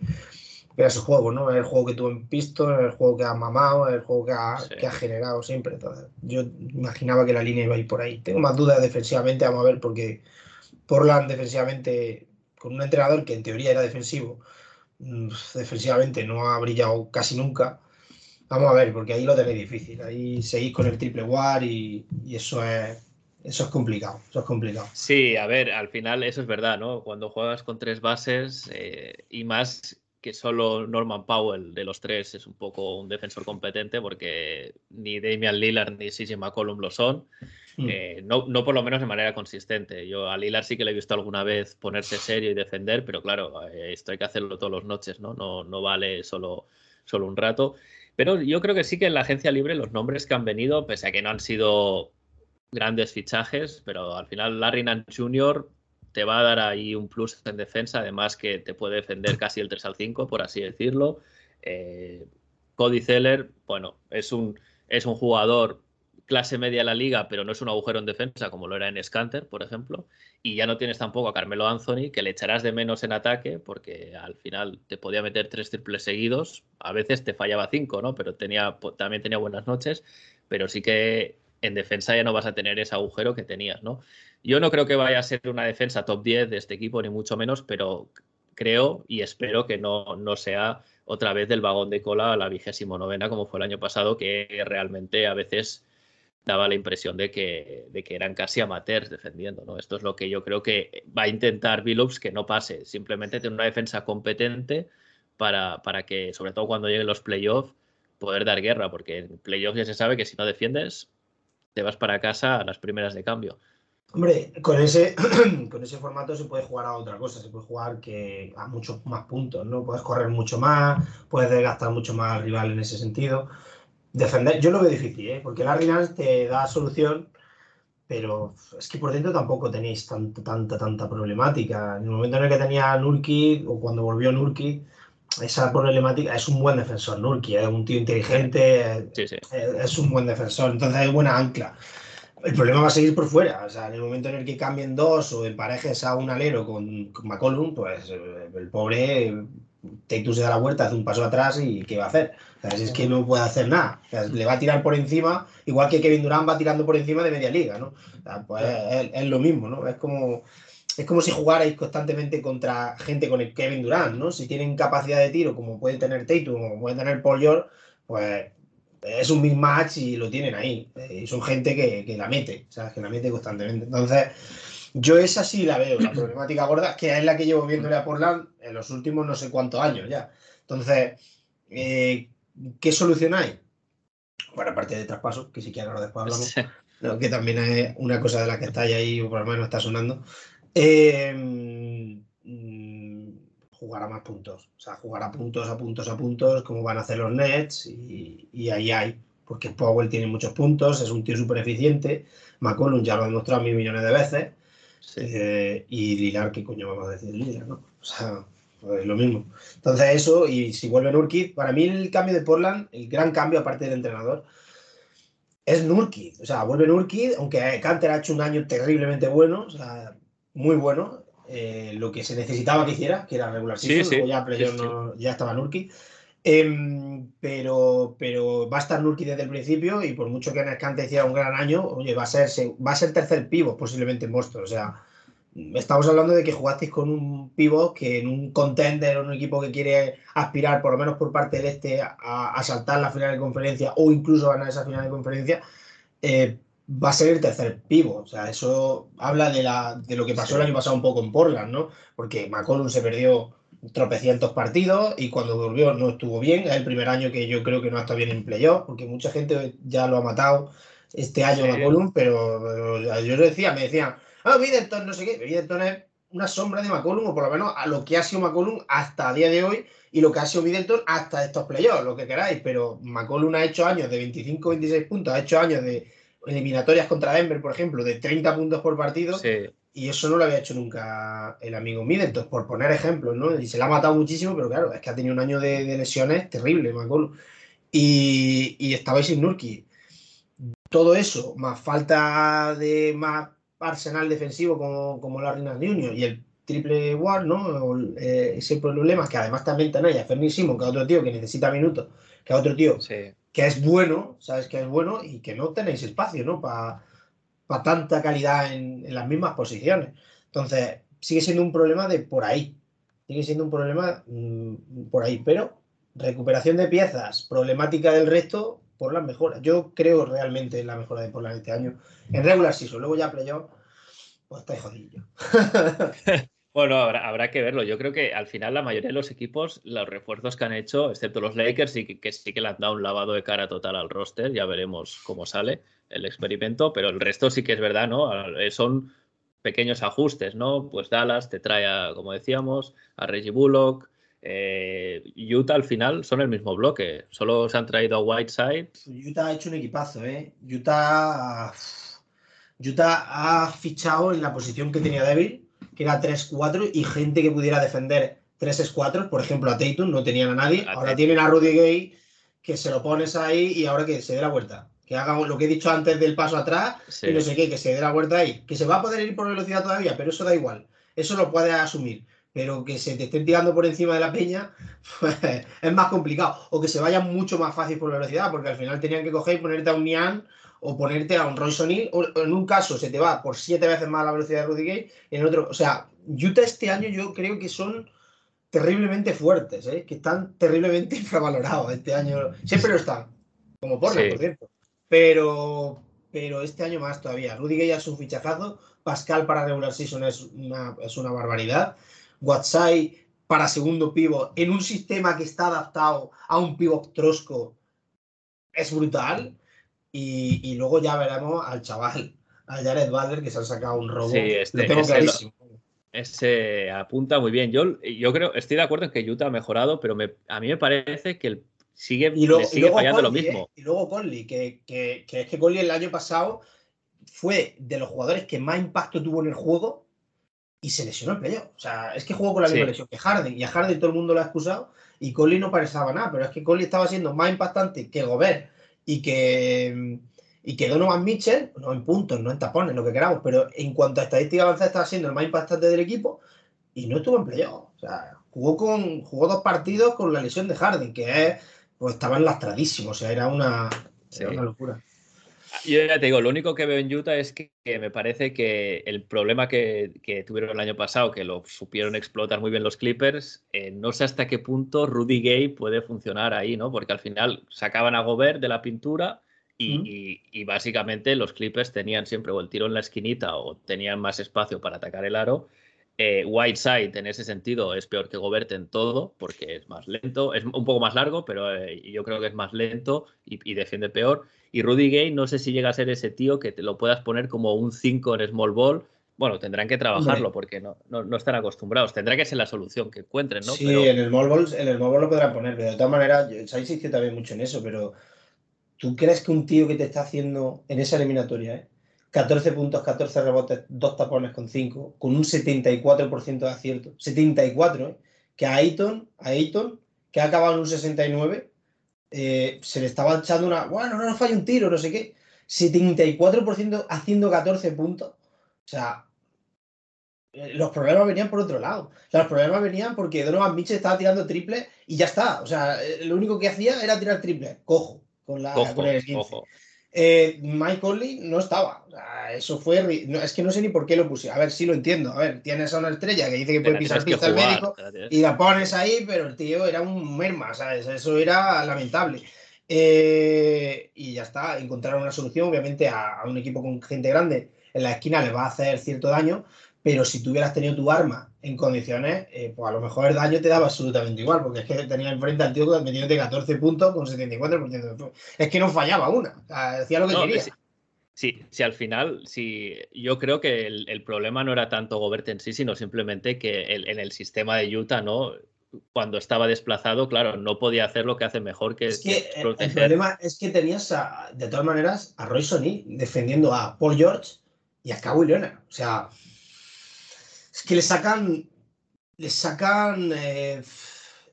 era su juego, ¿no? Es el juego que tuvo en Piston, es el juego que ha mamado, es el juego que ha, Sí. que ha generado siempre. Entonces, yo imaginaba que la línea iba a ir por ahí. Tengo más dudas defensivamente, vamos a ver, porque Portland defensivamente, con un entrenador que en teoría era defensivo, mm, defensivamente no ha brillado casi nunca. Vamos a ver, porque ahí lo tenéis difícil. Ahí seguís con el triple war y, y eso es eso es complicado, eso es complicado. Sí, a ver, al final eso es verdad, ¿no? Cuando juegas con tres bases eh, y más que solo Norman Powell de los tres es un poco un defensor competente porque ni Damian Lillard ni CJ McCollum lo son. Mm. Eh, no, no, por lo menos de manera consistente. Yo a Lillard sí que le he visto alguna vez ponerse serio y defender, pero claro, eh, esto hay que hacerlo todas las noches, ¿no? No, no vale solo, solo un rato. Pero yo creo que sí que en la agencia libre los nombres que han venido, pese a que no han sido grandes fichajes, pero al final Larry Nance Jr. te va a dar ahí un plus en defensa, además que te puede defender casi el 3 al 5, por así decirlo. Eh, Cody Zeller, bueno, es un, es un jugador clase media de la liga, pero no es un agujero en defensa como lo era en Scanter, por ejemplo. Y ya no tienes tampoco a Carmelo Anthony, que le echarás de menos en ataque, porque al final te podía meter tres triples seguidos. A veces te fallaba cinco, ¿no? Pero tenía, también tenía buenas noches. Pero sí que en defensa ya no vas a tener ese agujero que tenías, ¿no? Yo no creo que vaya a ser una defensa top 10 de este equipo, ni mucho menos, pero creo y espero que no, no sea otra vez del vagón de cola a la vigésimo novena, como fue el año pasado, que realmente a veces daba la impresión de que, de que eran casi amateurs defendiendo, ¿no? Esto es lo que yo creo que va a intentar Billups que no pase, simplemente tener una defensa competente para, para que, sobre todo cuando lleguen los playoffs, poder dar guerra, porque en playoffs ya se sabe que si no defiendes, te vas para casa a las primeras de cambio. Hombre, con ese, con ese formato se puede jugar a otra cosa, se puede jugar que a muchos más puntos, ¿no? Puedes correr mucho más, puedes desgastar mucho más al rival en ese sentido. Defender, yo lo veo difícil, ¿eh? porque el Nance te da solución, pero es que por dentro tampoco tenéis tanta, tanta, tanta problemática. En el momento en el que tenía Nurki, o cuando volvió Nurki, esa problemática es un buen defensor, Nurki, es un tío inteligente, Es, un buen defensor, entonces es buena ancla. El problema va a seguir por fuera, o sea, en el momento en el que cambien dos o emparejes a un alero con, con McCollum, pues eh, el pobre Take se da la vuelta, hace un paso atrás y ¿qué va a hacer? O sea, es que no puede hacer nada. le va a tirar por encima, igual que Kevin Durant va tirando por encima de media liga, ¿no? pues es, es, lo mismo, ¿no? Es como es como si jugarais constantemente contra gente con el Kevin Durant, ¿no? Si tienen capacidad de tiro, como puede tener Tatum o como puede tener Paul George, pues es un mismatch y lo tienen ahí. Y son gente que, la mete, o sea, que la mete constantemente. Entonces, yo esa sí la veo, la problemática gorda, que es la que llevo viéndole a Portland en los últimos no sé cuántos años ya. Entonces, eh, ¿qué solución hay? Bueno, aparte de traspaso, que si quieres ahora después hablamos, que también es una cosa de la que está ahí, o por lo menos está sonando. Eh, jugar a más puntos. O sea, jugar a puntos, a puntos, a puntos, como van a hacer los Nets, y, ahí hay. Porque Powell tiene muchos puntos, es un tío súper eficiente. McCollum ya lo ha demostrado mil millones de veces. Eh, y Lilar, ¿qué coño vamos a decir Lilar, no? O sea, pues lo mismo. Entonces, eso, y si vuelve Nurkic, para mí el cambio de Portland, el gran cambio, aparte del entrenador, es Nurkic. O sea, vuelve Nurkic, aunque Canter ha hecho un año terriblemente bueno, o sea, muy bueno. Eh, lo que se necesitaba que hiciera, que era regular season, ya, ya estaba Nurki. Em, pero, pero va a estar Nurki desde el principio y por mucho que en Escante hiciera un gran año, oye, va a ser, va a ser tercer pivo posiblemente en Boston. O sea, estamos hablando de que jugasteis con un pivo que en un contender, un equipo que quiere aspirar, por lo menos por parte del este, a, saltar la final de conferencia o incluso ganar esa final de conferencia, eh, va a ser el tercer pivo. O sea, eso habla de, la, de lo que pasó el año pasado un poco en Portland, ¿no? Porque McCollum se perdió tropecientos partidos y cuando volvió no estuvo bien. Es el primer año que yo creo que no ha estado bien en playoff, porque mucha gente ya lo ha matado este año McCollum, pero, yo le decía, me decían, ah, Middleton, no sé qué. Middleton es una sombra de McCollum, o por lo menos a lo que ha sido McCollum hasta el día de hoy y lo que ha sido Middleton hasta estos playoffs, lo que queráis. Pero McCollum ha hecho años de 25, 26 puntos, ha hecho años de eliminatorias contra Denver, por ejemplo, de 30 puntos por partido. Y eso no lo había hecho nunca el amigo Middleton, por poner ejemplos, ¿no? Y se le ha matado muchísimo, pero claro, es que ha tenido un año de, lesiones terrible, acuerdo. Y, y estabais sin Nurki. Todo eso, más falta de más arsenal defensivo como, como la Reina Junior y el triple war, ¿no? Eh, ese problema que además también tenéis a Simon, que es otro tío que necesita minutos, que es otro tío sí que es bueno, sabes que es bueno y que no tenéis espacio, ¿no? Para tanta calidad en, las mismas posiciones. Entonces, sigue siendo un problema de por ahí. Sigue siendo un problema mm, por ahí, pero recuperación de piezas, problemática del resto, por las mejoras. Yo creo realmente en la mejora de Portland este año. En regular season, luego ya playoff, pues está jodido. Bueno, habrá, que verlo. Yo creo que al final la mayoría de los equipos, los refuerzos que han hecho, excepto los Lakers, sí que, sí que le han dado un lavado de cara total al roster. Ya veremos cómo sale el experimento, pero el resto sí que es verdad, ¿no? Son pequeños ajustes, ¿no? Pues Dallas te trae, a, como decíamos, a Reggie Bullock. Eh, Utah al final son el mismo bloque, solo se han traído a Whiteside. Utah ha hecho un equipazo, ¿eh? Utah, Utah ha fichado en la posición que tenía débil que era 3-4 y gente que pudiera defender 3-4, por ejemplo a Tatum, no tenían a nadie, ahora tienen a Rudy Gay que se lo pones ahí y ahora que se dé la vuelta, que haga lo que he dicho antes del paso atrás y no sé qué, que se dé la vuelta ahí, que se va a poder ir por velocidad todavía, pero eso da igual, eso lo puedes asumir, pero que se te estén tirando por encima de la peña pues, es más complicado, o que se vaya mucho más fácil por velocidad, porque al final tenían que coger y ponerte a un Nian o ponerte a un Royce O'Neill, o en un caso se te va por siete veces más la velocidad de Rudy Gay, en otro, o sea, Utah este año yo creo que son terriblemente fuertes, ¿eh? que están terriblemente infravalorados este año, siempre lo están, como por cierto, pero, pero este año más todavía. Rudy Gay es un fichajazo, Pascal para regular season es una, es una barbaridad, WhatsApp para segundo pivo en un sistema que está adaptado a un pivot trosco es brutal. Y, luego ya veremos al chaval, a Jared Butler, que se han sacado un robo. Sí, este, tengo clarísimo. Ese apunta muy bien. Yo, yo creo, estoy de acuerdo en que Utah ha mejorado, pero a mí me parece que sigue, sigue fallando lo mismo. ¿eh? Y luego Conley, que, es que Conley el año pasado fue de los jugadores que más impacto tuvo en el juego y se lesionó el playoff. O sea, es que jugó con la misma lesión que Harden y a Harden todo el mundo lo ha excusado y Conley no parecía nada, pero es que Conley estaba siendo más impactante que Gobert y que, y que Donovan Mitchell, no en puntos, no en tapones, lo que queramos, pero en cuanto a estadística avanzada estaba siendo el más impactante del equipo y no estuvo en playoff. O sea, jugó, con, jugó dos partidos con la lesión de Harden, que es, pues estaban lastradísimos, o sea, era una, una locura. Yo ya te digo, lo único que veo en Utah es que, me parece que el problema que, tuvieron el año pasado, que lo supieron explotar muy bien los Clippers, eh, no sé hasta qué punto Rudy Gay puede funcionar ahí, ¿no? Porque al final sacaban a Gobert de la pintura y, básicamente los Clippers tenían siempre o el tiro en la esquinita o tenían más espacio para atacar el aro. Eh, Whiteside en ese sentido es peor que Gobert en todo porque es más lento, es un poco más largo, pero eh, yo creo que es más lento y defiende peor. Y Rudy Gay no sé si llega a ser ese tío que te lo puedas poner como un 5 en small ball. Bueno, tendrán que trabajarlo porque no, no, están acostumbrados. Tendrá que ser la solución que encuentren, ¿no? Sí, en, el small ball, en el small ball lo podrán poner, pero de todas maneras, se insistido también mucho en eso, pero ¿tú crees que un tío que te está haciendo en esa eliminatoria, ¿eh? 14 puntos, 14 rebotes, 2 tapones con 5, con un 74% de acierto, 74, ¿eh? que a Ayton, a Ayton, que ha acabado en un 69, eh, se le estaba echando una, bueno, no nos falla un tiro, no sé qué. 74% haciendo 14 puntos. O sea, eh, los problemas venían por otro lado. los problemas venían porque Donovan Mitchell estaba tirando triple y ya está. O sea, eh, lo único que hacía era tirar triple. Cojo con la con el 15. Eh, Mike Conley no estaba. eso fue. es que no sé ni por qué lo puse. A ver, sí lo entiendo. A ver, tienes a una estrella que dice que puede pisar pista el médico y la pones ahí, pero el tío era un merma, ¿sabes? Eso era lamentable. Eh, y ya está, encontraron una solución. Obviamente, a, un equipo con gente grande en la esquina le va a hacer cierto daño, pero si tú hubieras tenido tu arma en condiciones, eh, pues a lo mejor el daño te daba absolutamente igual, porque es que tenía enfrente al tío metiéndote 14 puntos con 74% de Es que no fallaba una, hacía lo que quería. Sí, sí, al final, sí, yo creo que el, problema no era tanto Gobert en sí, sino simplemente que en el sistema de Utah, ¿no? Cuando estaba desplazado, claro, no podía hacer lo que hace mejor que. Es que, el, problema es que tenías, de todas maneras, a Roy Sony defendiendo a Paul George y a Kawhi Leonard. O sea, es que le sacan, le sacan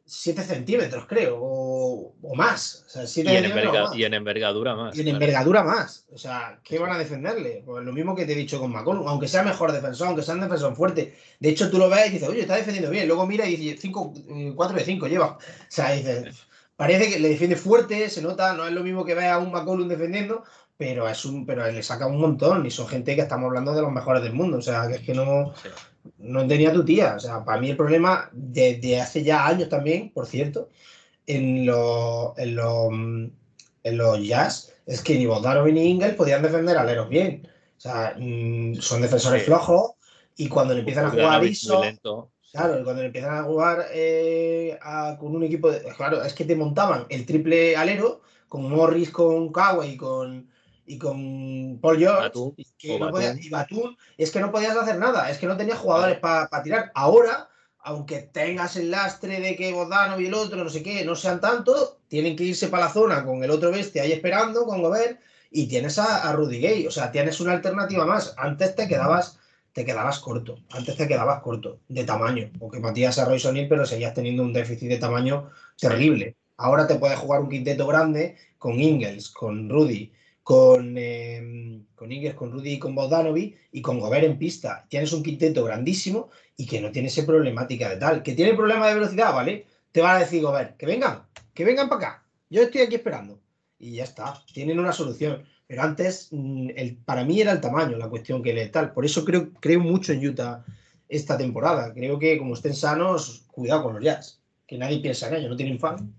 7 eh, centímetros, creo, o, más. y, en envergadura más. Y en envergadura más. O sea, ¿qué van a defenderle? Pues lo mismo que te he dicho con McCollum, aunque sea mejor defensor, aunque sea un defensor fuerte. De hecho, tú lo ves y dices, oye, está defendiendo bien. Luego mira y dice, 4 de 5 lleva. O sea, dices, parece que le defiende fuerte, se nota, no es lo mismo que ve a un McCollum defendiendo, pero es un, pero le saca un montón y son gente que estamos hablando de los mejores del mundo, o sea, que es que no, no tenía tu tía, o sea, para mí el problema desde hace ya años también, por cierto, en los, en los, en los Jazz es que ni Bogdanovic ni Ingles podían defender aleros bien. O sea, mm, son defensores Sí. flojos y cuando le empiezan a jugar ISO. Claro, cuando empiezan a jugar eh, a- con un equipo, de- claro, es que te montaban el triple alero con Morris, con Kawhi y con, y con Paul George. Batum, y, que no Batum. y Batum, es que no podías hacer nada, es que no tenías jugadores para tirar. Ahora, aunque tengas el lastre de que Bogdano y el otro, no sé qué, no sean tanto, tienen que irse para la zona con el otro bestia ahí esperando, con Gobert, y tienes a, a Rudy Gay, o sea, tienes una alternativa más. Antes te quedabas te quedabas corto. Antes te quedabas corto de tamaño, porque Matías a Royce O'Neal, pero seguías teniendo un déficit de tamaño terrible. Ahora te puedes jugar un quinteto grande con Ingles, con Rudy, con, eh, con Ingles, con Rudy y con Bogdanovic y con Gobert en pista. Tienes un quinteto grandísimo y que no tiene esa problemática de tal. Que tiene problema de velocidad, ¿vale? Te van a decir Gobert, que vengan, que vengan para acá. Yo estoy aquí esperando. Y ya está, tienen una solución. Pero antes, mm, el, para mí era el tamaño la cuestión que le tal. Por eso creo, creo mucho en Utah esta temporada. Creo que como estén sanos, cuidado con los Jazz. Que nadie piensa en ellos, no tienen fan.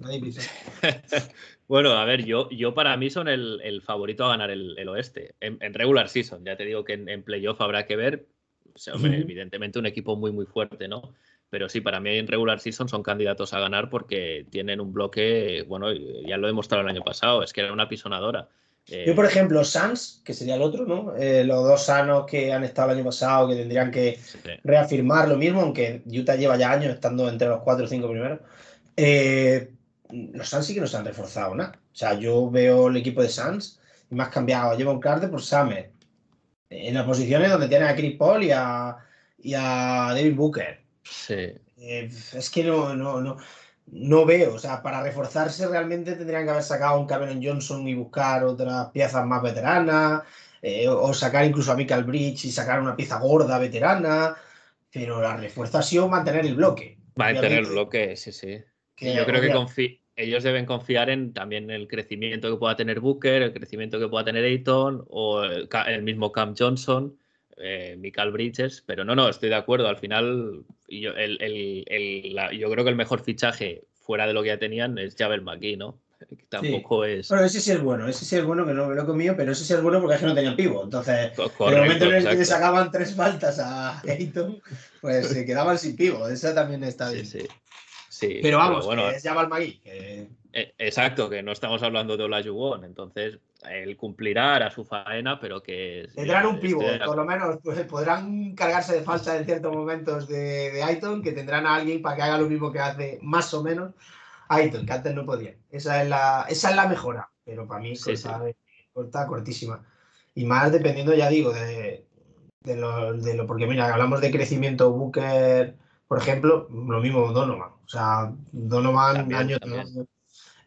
Nadie piensa. Bueno, a ver, yo, yo para mí son el, el favorito a ganar el, el oeste. En, en regular season, ya te digo que en, en playoff habrá que ver. O sea, hombre, evidentemente un equipo muy, muy fuerte, ¿no? Pero sí, para mí en regular season son candidatos a ganar porque tienen un bloque, bueno, ya lo demostraron el año pasado, es que era una pisonadora. Eh, Yo, por ejemplo, Sans, que sería el otro, ¿no? Eh, los dos sanos que han estado el año pasado, que tendrían que sí. reafirmar lo mismo, aunque Utah lleva ya años estando entre los cuatro o cinco primeros. Eh, los Suns sí que no se han reforzado nada. O sea, yo veo el equipo de Suns y has cambiado a Jevon Carter por Summer. En las posiciones donde tienes a Chris Paul y a, y a David Booker. Sí. Eh, es que no, no, no, no veo. O sea, para reforzarse realmente tendrían que haber sacado a un Cameron Johnson y buscar otras piezas más veteranas. eh, o sacar incluso a Michael Bridge y sacar una pieza gorda veterana. Pero la refuerzo ha sido mantener el bloque. Va a tener Obviamente, bloque, sí, sí. que yo creo que ellos deben confiar en también el crecimiento que pueda tener Booker, el crecimiento que pueda tener Ayton o el, el mismo Cam Johnson, eh, Michael Bridges. Pero no, no, estoy de acuerdo. Al final, yo, el- el- el- la- yo creo que el mejor fichaje fuera de lo que ya tenían es Javel McGee, ¿no? Que tampoco es Bueno, ese sí es bueno, ese sí es bueno que no me lo he comido, pero ese sí es bueno porque es que no tenían pivo. Entonces, en el momento en el que le sacaban tres faltas a Ayton, pues se quedaban sin pivo. Esa también está bien. sí. Sí, Pero vamos, bueno, que es Jabal Magui. que- Eh, Exacto, que no estamos hablando de Olajuwon, entonces él cumplirá, hará su faena, pero que... Tendrán un pivo, Estoy de por lo menos pues, podrán cargarse de falta en ciertos momentos de, de Ayton, que tendrán a alguien para que haga lo mismo que hace más o menos Ayton, que antes no podía. Esa es la, esa es la mejora, pero para mí Sí, corta, corta cortísima. Y más dependiendo, ya digo, de, de lo, de lo- porque mira, hablamos de crecimiento Booker, por ejemplo, lo mismo Donovan. O sea, Donovan También, año también.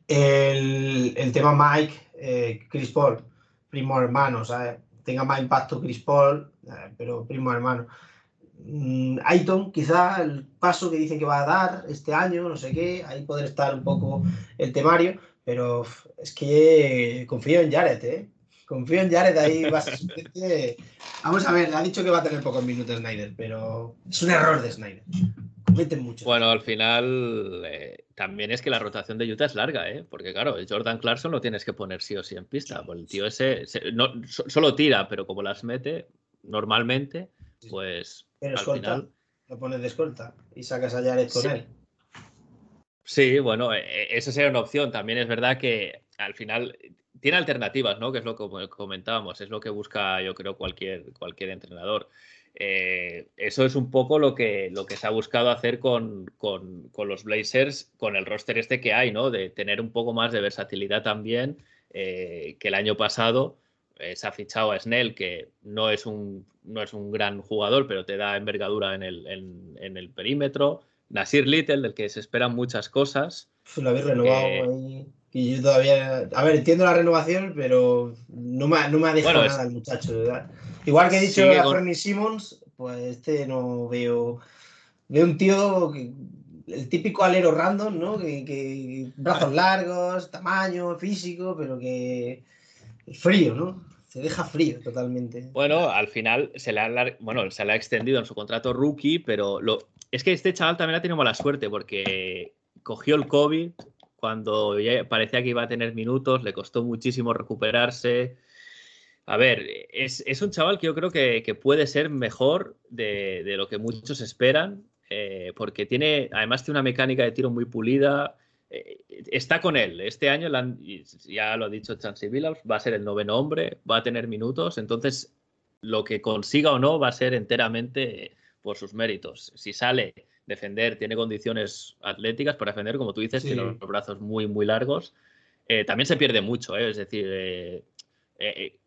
El, el tema Mike, eh, Chris Paul, primo hermano, ¿sabes? Tenga más impacto Chris Paul, eh, pero primo hermano. Mm, Ayton, quizá el paso que dicen que va a dar este año, no sé qué, ahí poder estar un poco el temario, pero es que confío en Jared, ¿eh? Confío en Jared ahí, va a ser. Vamos a ver, le ha dicho que va a tener pocos minutos Snyder, pero es un error de Snyder. Cometen mucho. Bueno, al final eh, también es que la rotación de Utah es larga, ¿eh? Porque claro, Jordan Clarkson lo tienes que poner sí o sí en pista. Pues el tío ese se- no, so- solo tira, pero como las mete normalmente, pues pero al escolta, final... lo pones de escolta y sacas a Jared con Sí. él. Sí, bueno, eh, esa sería una opción. También es verdad que al final tiene alternativas, ¿no? Que es lo que comentábamos, es lo que busca, yo creo, cualquier, cualquier entrenador. Eh, eso es un poco lo que, lo que se ha buscado hacer con, con, con, los Blazers, con el roster este que hay, ¿no? De tener un poco más de versatilidad también, eh, que el año pasado eh, se ha fichado a Snell, que no es un, no es un gran jugador, pero te da envergadura en el, en, en el perímetro. Nasir Little, del que se esperan muchas cosas. Lo habéis renovado ahí. Y yo todavía. A ver, entiendo la renovación, pero no me, ha- no me ha dejado Bueno, nada el muchacho. ¿verdad? Igual que he dicho a con- Fernie Simmons, pues este no veo. Veo un tío. que- el típico alero random, ¿no? Que, que brazos largos, tamaño, físico, pero que. Frío, ¿no? Se deja frío totalmente. Bueno, al final se le, ha, bueno, se le ha extendido en su contrato rookie, pero lo, es que este chaval también ha tenido mala suerte porque cogió el COVID cuando parecía que iba a tener minutos, le costó muchísimo recuperarse. A ver, es, un chaval que yo creo que, puede ser mejor de, lo que muchos esperan, eh, porque tiene, además tiene una mecánica de tiro muy pulida, eh, está con él. Este año, ya lo ha dicho Chansey Billups, va a ser el noveno hombre, va a tener minutos, entonces lo que consiga o no va a ser enteramente por sus méritos. Si sale defender, tiene condiciones atléticas para defender, como tú dices, tiene los brazos muy, muy largos. Eh, también se pierde mucho, ¿eh? es decir, eh,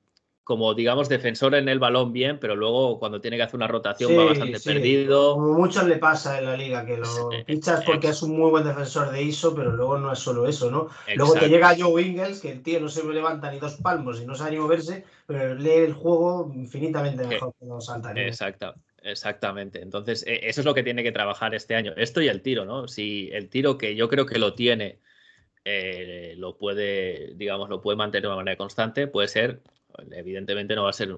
como digamos defensor en el balón bien, pero luego cuando tiene que hacer una rotación va bastante perdido. Como muchos le pasa en la liga, que lo fichas porque es un muy buen defensor de ISO, pero luego no es solo eso, ¿no? Luego te llega Joe Ingles, que el tío no se levanta ni dos palmos y no sabe ni moverse, pero lee el juego infinitamente mejor que los. Exacto. Exactamente. Entonces, e, eso es lo que tiene que trabajar este año. Esto y el tiro, ¿no? Si el tiro que yo creo que lo tiene, eh, lo puede, digamos, lo puede mantener de una manera constante, puede ser, evidentemente no va a ser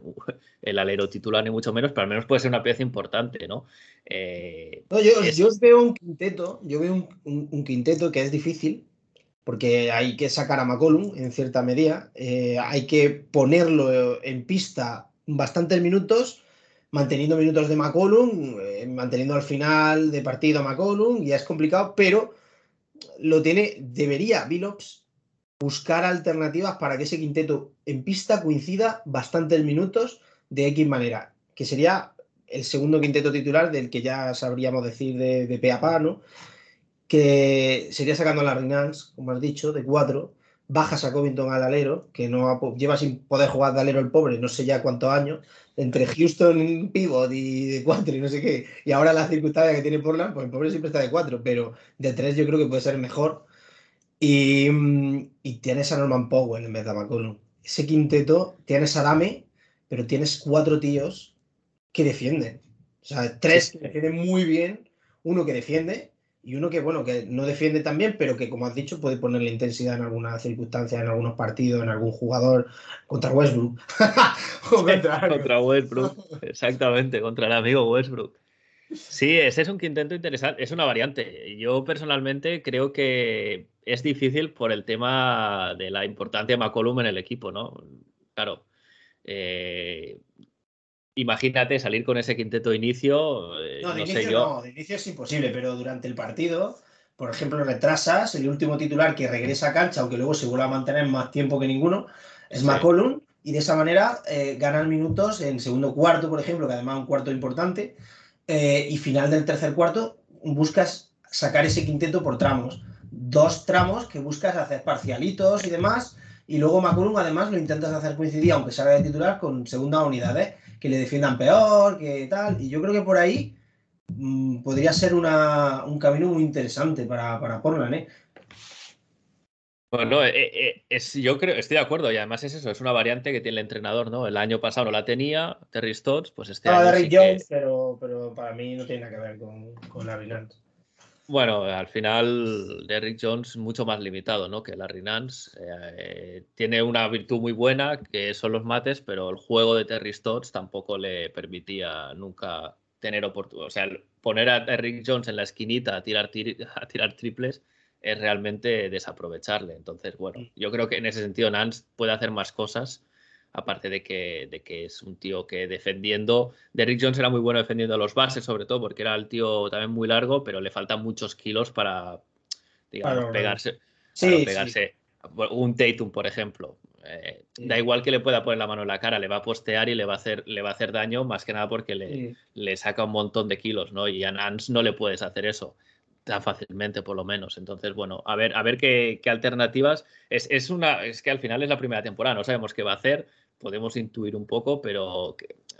el alero titular ni mucho menos, pero al menos puede ser una pieza importante, ¿no? Eh, yo, veo un quinteto, yo veo un, quinteto que es difícil, porque hay que sacar a McCollum en cierta medida, eh, hay que ponerlo en pista bastantes minutos manteniendo minutos de McCollum, eh, manteniendo al final de partido a McCollum, ya es complicado, pero lo tiene, debería Billups buscar alternativas para que ese quinteto en pista coincida bastantes minutos de X manera, que sería el segundo quinteto titular del que ya sabríamos decir de, de pe ¿no? Que sería sacando a la Rinals, como has dicho, de cuatro, bajas a Covington al alero, que no lleva sin poder jugar de alero el pobre no sé ya cuántos años, entre Houston pivot y de cuatro y no sé qué, y ahora la circunstancia que tiene Portland, pues el pobre siempre está de cuatro, pero de tres yo creo que puede ser mejor. Y, y tienes a Norman Powell en vez de a McCollum. Ese quinteto, tienes a Dame, pero tienes cuatro tíos que defienden. O sea, tres que defienden muy bien, uno que defiende y uno que, bueno, que no defiende también, pero que, como has dicho, puede ponerle intensidad en alguna circunstancia, en algunos partidos, en algún jugador, contra Westbrook. contra, Westbrook, exactamente, contra el amigo Westbrook. Sí, ese es un quinteto interesante, es una variante. Yo personalmente creo que es difícil por el tema de la importancia de McCollum en el equipo, ¿no? Claro, eh, imagínate salir con ese quinteto de inicio. Eh, no, de inicio no, de inicio es imposible, pero durante el partido, por ejemplo, retrasas, el último titular que regresa a cancha, aunque luego se vuelva a mantener más tiempo que ninguno, es McCollum, y de esa manera eh, ganan minutos en segundo cuarto, por ejemplo, que además es un cuarto importante, eh, y final del tercer cuarto buscas sacar ese quinteto por tramos. Dos tramos que buscas hacer parcialitos y demás, y luego McCollum además lo intentas hacer coincidir, aunque salga de titular, con segunda unidad, ¿eh? Que le defiendan peor, que tal. Y yo creo que por ahí mm, podría ser un camino muy interesante para, para Portland, ¿eh? Bueno, eh, eh, yo creo, estoy de acuerdo, y además es eso, es una variante que tiene el entrenador, ¿no? El año pasado no la tenía, Terry Stotts, pues este año. Terry Jones, pero, pero, para mí no tiene nada que ver con, con la bueno, al final Derrick Jones mucho más limitado ¿no? que Larry Nance. Eh, tiene una virtud muy buena que son los mates, pero el juego de Terry Stotts tampoco le permitía nunca tener oportunidad. O sea, poner a Derrick Jones en la esquinita a tirar, a tirar triples es realmente desaprovecharle. Entonces, bueno, yo creo que en ese sentido Nance puede hacer más cosas aparte de que, de que es un tío que defendiendo, Derrick Jones era muy bueno defendiendo a los bases, sobre todo porque era el tío también muy largo, pero le faltan muchos kilos para, digamos, pegarse. Sí, pegarse. Un Tatum, por ejemplo. Eh, da igual que le pueda poner la mano en la cara, le va a postear y le va a hacer, le va a hacer daño, más que nada porque le, le saca un montón de kilos, ¿no? Y a Nance no le puedes hacer eso tan fácilmente, por lo menos. Entonces, bueno, a ver, a ver qué, qué alternativas. Es, es, una, es que al final es la primera temporada, no sabemos qué va a hacer podemos intuir un poco, pero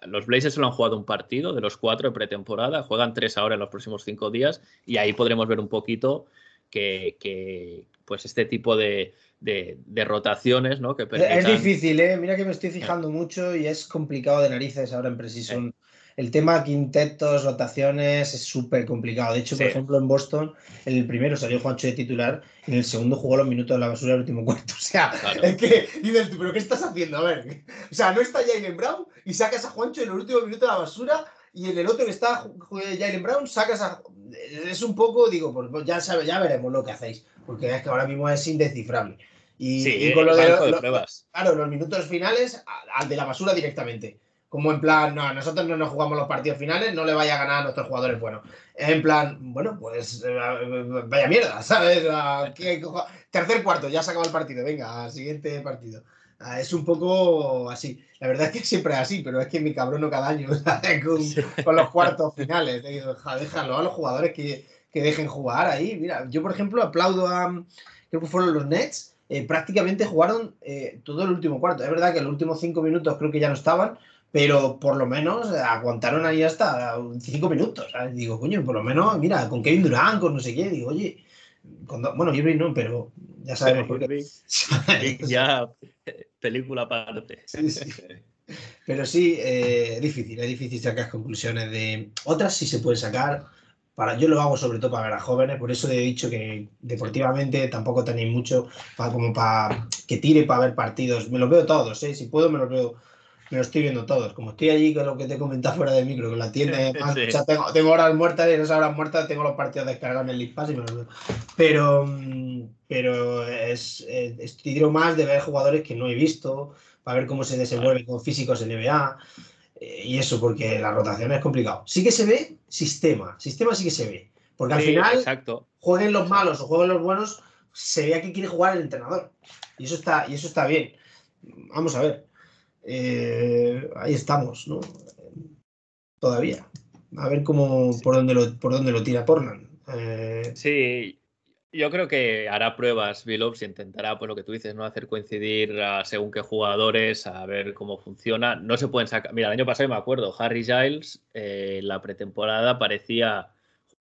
los Blazers solo han jugado un partido de los cuatro de pretemporada, juegan tres ahora en los próximos cinco días y ahí podremos ver un poquito que, pues este tipo de, rotaciones, ¿no? Que Es difícil, ¿eh? Mira que me estoy fijando mucho y es complicado de narices ahora en Precision el tema quintetos, rotaciones es súper complicado. De hecho, por ejemplo, en Boston, en el primero salió Juancho de titular y en el segundo jugó los minutos de la basura del último cuarto. O sea, es que dices tú, ¿pero qué estás haciendo? A ver, o sea, no está Jalen Brown y sacas a Juancho en el último minuto de la basura y en el otro que está Jalen Brown sacas a. es un poco, digo, pues, pues ya, sabe, ya veremos lo que hacéis, porque es que ahora mismo es indescifrable. Y, Sí, y con lo de, de lo- pruebas. claro, los minutos finales al de la basura directamente. Como en plan, no, nosotros no nos jugamos los partidos finales, no le vaya a ganar a nuestros jugadores buenos. En plan, bueno, pues eh, vaya mierda, ¿sabes? ¿qué Tercer cuarto, ya se acabó el partido, venga, siguiente partido. Ah, Es un poco así. La verdad es que siempre es así, pero es que mi cabrón no cada año con, con los cuartos finales. Déjalo a los jugadores que, que dejen jugar ahí. Mira, yo por ejemplo aplaudo a, creo que fueron los Nets, eh, prácticamente jugaron eh, todo el último cuarto. Es verdad que los últimos cinco minutos creo que ya no estaban, pero por lo menos aguantaron ahí hasta cinco minutos. ¿sabes? Digo, coño, por lo menos, mira, con Kevin Durant, con no sé qué, digo, oye, con do- bueno, Irving no, pero ya sabemos ya película aparte. Sí, sí. Pero sí, eh, es difícil, es difícil sacar conclusiones de. Otras sí se pueden sacar. Para, yo lo hago sobre todo para ver a jóvenes, por eso he dicho que deportivamente tampoco tenéis mucho para, como para que tire para ver partidos. Me los veo todos, ¿eh? si puedo me los veo, me los estoy viendo todos. Como estoy allí con lo que te he comentado fuera del micro, con la tienda, Sí. o sea, tengo, tengo horas muertas y en esas horas muertas tengo los partidos descargados en el League Pass y me los veo. Pero, mm, pero es, es, es- tiro más de ver jugadores que no he visto, para ver cómo se desenvuelven con físicos en NBA. eh, y eso, porque la rotación es complicado. Sí que se ve sistema, sistema sí que se ve. Porque al Sí, final, exacto. jueguen los malos o jueguen los buenos, se vea que quiere jugar el entrenador. Y eso está, y eso está bien. Vamos a ver. Eh, ahí estamos, ¿no? Todavía. A ver cómo, por dónde lo, por dónde lo tira Portland. Eh, Sí, yo creo que hará pruebas Billups y intentará, pues lo que tú dices, no hacer coincidir a según qué jugadores, a ver cómo funciona. No se pueden sacar. Mira, el año pasado me acuerdo, Harry Giles, eh, la pretemporada parecía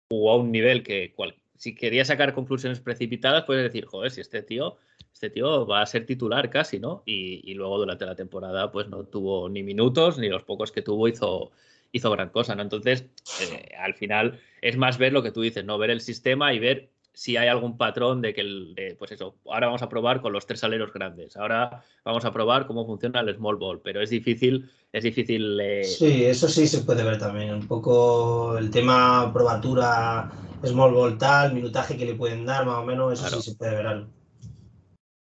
jugó a un nivel que cual- si quería sacar conclusiones precipitadas, puedes decir, joder, si este tío, este tío va a ser titular casi, ¿no? Y, y luego durante la temporada, pues no tuvo ni minutos, ni los pocos que tuvo hizo, hizo gran cosa, ¿no? Entonces, eh, al final es más ver lo que tú dices, ¿no? Ver el sistema y ver si hay algún patrón de que, el, de, pues eso, ahora vamos a probar con los tres aleros grandes, ahora vamos a probar cómo funciona el small ball, pero es difícil, es difícil. eh, Sí, eso sí se puede ver también. Un poco el tema probatura, small ball tal, minutaje que le pueden dar, más o menos, eso Claro. sí se puede ver algo.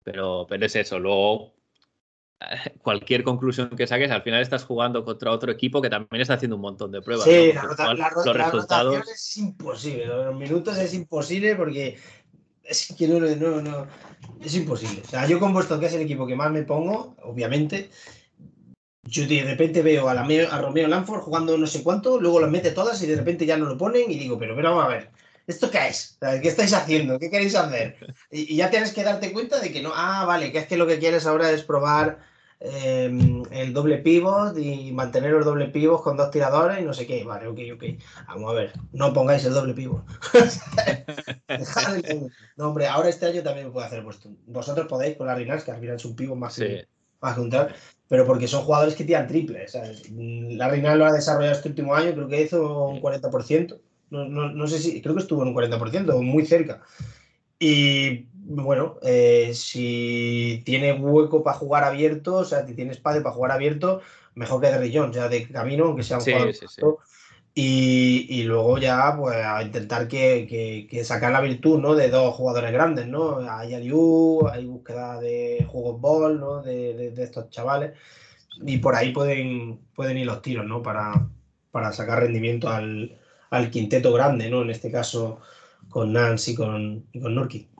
Pero, pero es eso, luego cualquier conclusión que saques, al final estás jugando contra otro equipo que también está haciendo un montón de pruebas. Sí, ¿no? la, la los la resultados. rotación es imposible. Los minutos es imposible porque es que no, no, no, es imposible. O sea, yo con Boston, que es el equipo que más me pongo, obviamente, yo de repente veo a, la, a Romeo Lanford jugando no sé cuánto, luego las mete todas y de repente ya no lo ponen y digo, pero, pero vamos a ver, ¿esto qué es? ¿Qué estáis haciendo? ¿Qué queréis hacer? Y, y ya tienes que darte cuenta de que no, ah, vale, que es que lo que quieres ahora es probar eh, el doble pivot y mantener los doble pivot con dos tiradores y no sé qué. Vale, ok, ok. Vamos a ver, no pongáis el doble pivot. No, hombre, ahora este año también puede hacer. Vosotros podéis con la Rinals, que al final es un pivot más, Sí. que, más que un tal, pero porque son jugadores que tiran triples. ¿sabes? La Rinal lo ha desarrollado este último año, creo que hizo un 40%. No, no, no sé si, creo que estuvo en un 40%, o muy cerca. Y bueno, eh, si tiene hueco para jugar abierto, o sea, si tiene espacio para jugar abierto, mejor que Derrick Jones, ya de camino, aunque sea un Sí, jugador sí, sí. Y, y luego ya, pues, a intentar que, que- que sacar la virtud, ¿no? De dos jugadores grandes, ¿no? Hay Aliu, hay búsqueda de juegos ball, ¿no? De, de- de estos chavales. Y por ahí pueden, pueden ir los tiros, ¿no? Para, para sacar rendimiento al, al quinteto grande, ¿no? En este caso, con Nance y con, y con Nurkic.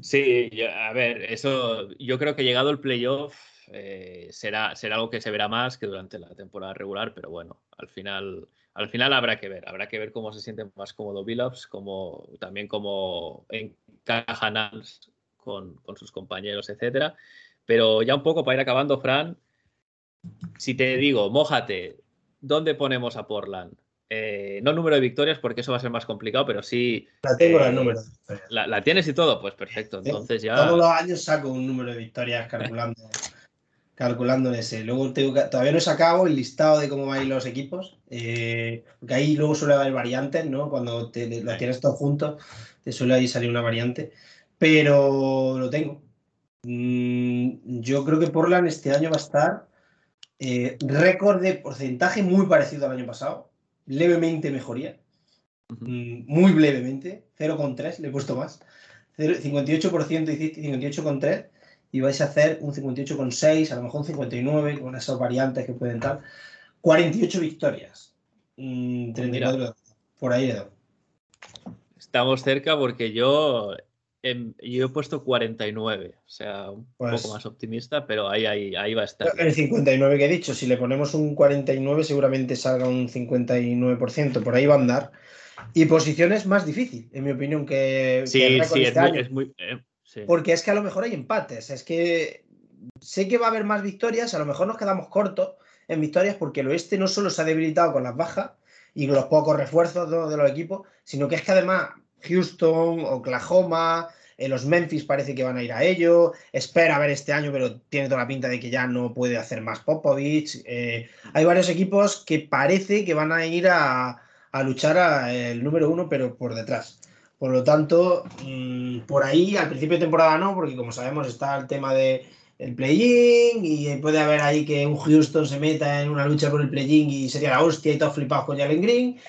Sí, a ver, eso yo creo que llegado el playoff eh, será, será algo que se verá más que durante la temporada regular, pero bueno, al final, al final habrá que ver, habrá que ver cómo se siente más cómodo Billups, como también cómo encaja Nance con, con sus compañeros, etcétera. Pero ya un poco para ir acabando, Fran, si te digo, mójate, ¿dónde ponemos a Portland? Eh, no número de victorias, porque eso va a ser más complicado, pero sí La tengo Eh, el número. la, la tienes y todo, pues perfecto. Entonces ya. Todos los años saco un número de victorias calculando, calculando en ese. Luego tengo que- todavía no he sacado el listado de cómo van los equipos, eh, porque ahí luego suele haber variantes, ¿no? Cuando te, tienes todos juntos, te suele ahí salir una variante. Pero lo tengo. Mm, yo creo que Portland este año va a estar eh, récord de porcentaje muy parecido al año pasado, levemente mejoría. mm, muy brevemente, 0,3, le he puesto más. 58% hiciste 58,3 y vais a hacer un 58,6, a lo mejor un 59 con esas variantes que pueden dar. 48 victorias. 34 mm, por ahí Estamos cerca porque yo, yo he puesto 49, o sea, un pues poco más optimista, pero ahí, ahí, ahí va a estar. El 59 que he dicho, si le ponemos un 49 seguramente salga un 59%, por ahí va a andar. Y posiciones más difícil, en mi opinión, que, sí, sí, este es muy, eh, Porque es que a lo mejor hay empates. Es que sé que va a haber más victorias, a lo mejor nos quedamos cortos en victorias porque el oeste no solo se ha debilitado con las bajas y con los pocos refuerzos de los equipos, sino que es que además Houston, Oklahoma, eh, los Memphis parece que van a ir a ello. Espera a ver este año, pero tiene toda la pinta de que ya no puede hacer más Popovich. Eh, hay varios equipos que parece que van a ir a, a luchar al número uno, pero por detrás. Por lo tanto, mm, por ahí al principio de temporada no, porque como sabemos está el tema de el play-in y puede haber ahí que un Houston se meta en una lucha por el play-in y sería la hostia y todo flipado con Jalen Green.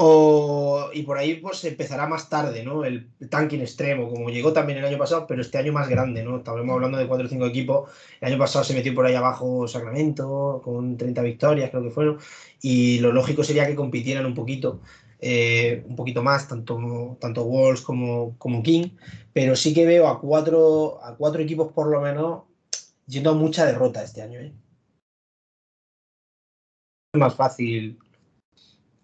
O, y por ahí pues empezará más tarde, ¿no? El tanking extremo, como llegó también el año pasado, pero este año más grande, ¿no? Estábamos hablando de 4 o 5 equipos. El año pasado se metió por ahí abajo Sacramento, con 30 victorias, creo que fueron. Y lo lógico sería que compitieran un poquito, eh, un poquito más, tanto, tanto Wolves como, como King. Pero sí que veo a cuatro, a cuatro equipos por lo menos yendo a mucha derrota este año, ¿eh? Es más fácil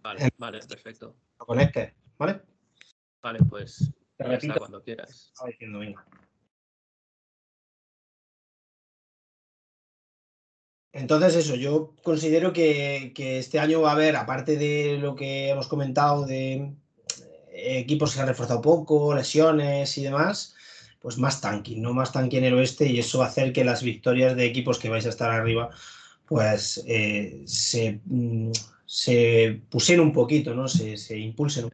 Vale, vale, perfecto. Lo conecte, ¿vale? Vale, pues Te repito. cuando quieras. diciendo, venga. Entonces, eso, yo considero que, este año va a haber, aparte de lo que hemos comentado de eh, equipos que se han reforzado poco, lesiones y demás, pues más tanking, no más tanque en el oeste, y eso va a hacer que las victorias de equipos que vais a estar arriba, pues eh, se, mm, se pusieron un poquito, ¿no? Se, se impulsen.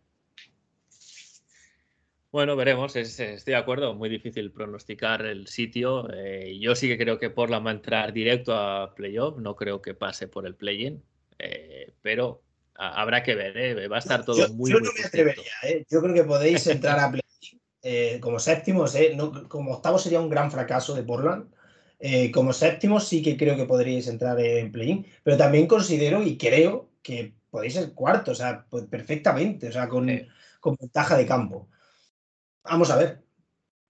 Bueno, veremos, estoy de acuerdo, muy difícil pronosticar el sitio. Eh, yo sí que creo que Portland va a entrar directo a playoff, no creo que pase por el play-in, eh, pero habrá que ver, va a estar todo muy... Yo no me atrevería, yo creo que podéis entrar a play-in como séptimos, como octavo sería un gran fracaso de Portland. Como séptimo sí que creo que podríais entrar en play-in, pero también considero y creo que podéis ser cuarto, o sea, pues perfectamente, o sea, con, con ventaja de campo. Vamos a ver.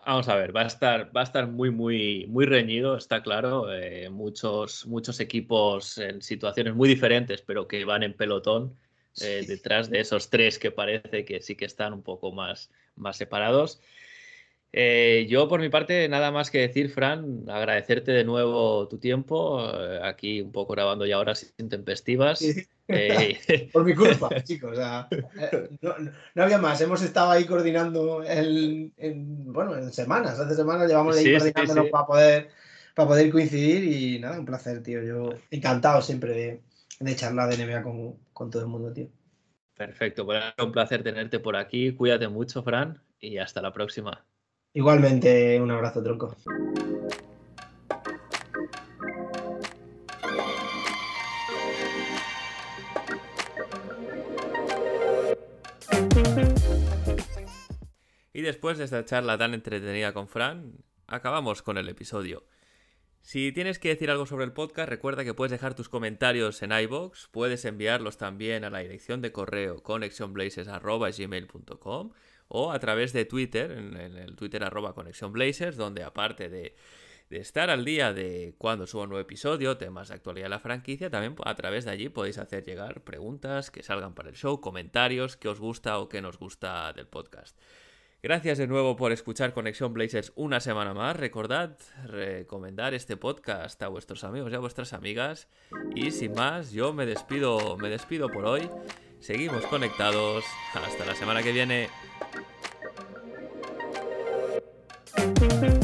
Vamos a ver, va a estar, va a estar muy, muy, muy reñido, está claro. Eh, muchos, muchos equipos en situaciones muy diferentes, pero que van en pelotón eh, detrás de esos tres que parece que sí que están un poco más, más separados. Eh, yo, por mi parte, nada más que decir, Fran, agradecerte de nuevo tu tiempo, eh, aquí un poco grabando ya horas intempestivas. Eh, por mi culpa, chicos. no, había más. Hemos estado ahí coordinando en, bueno, en semanas. Hace semanas llevamos ahí coordinándonos Para, poder, para poder coincidir y nada, un placer, tío. Yo encantado siempre de, de charlar de NBA con, con todo el mundo, tío. Perfecto, pues un placer tenerte por aquí. Cuídate mucho, Fran, y hasta la próxima. Igualmente, un abrazo, tronco. Y después de esta charla tan entretenida con Fran, acabamos con el episodio. Si tienes que decir algo sobre el podcast, recuerda que puedes dejar tus comentarios en iBox, puedes enviarlos también a la dirección de correo connectionblazes.gmail.com o a través de Twitter, en, el Twitter arroba Conexión Blazers, donde aparte de, estar al día de cuando suba un nuevo episodio, temas de actualidad de la franquicia, también a través de allí podéis hacer llegar preguntas que salgan para el show, comentarios, que os gusta o que nos gusta del podcast. Gracias de nuevo por escuchar Conexión Blazers una semana más. Recordad recomendar este podcast a vuestros amigos y a vuestras amigas. Y sin más, yo me despido, me despido por hoy. Seguimos conectados. Hasta la semana que viene. Thank you.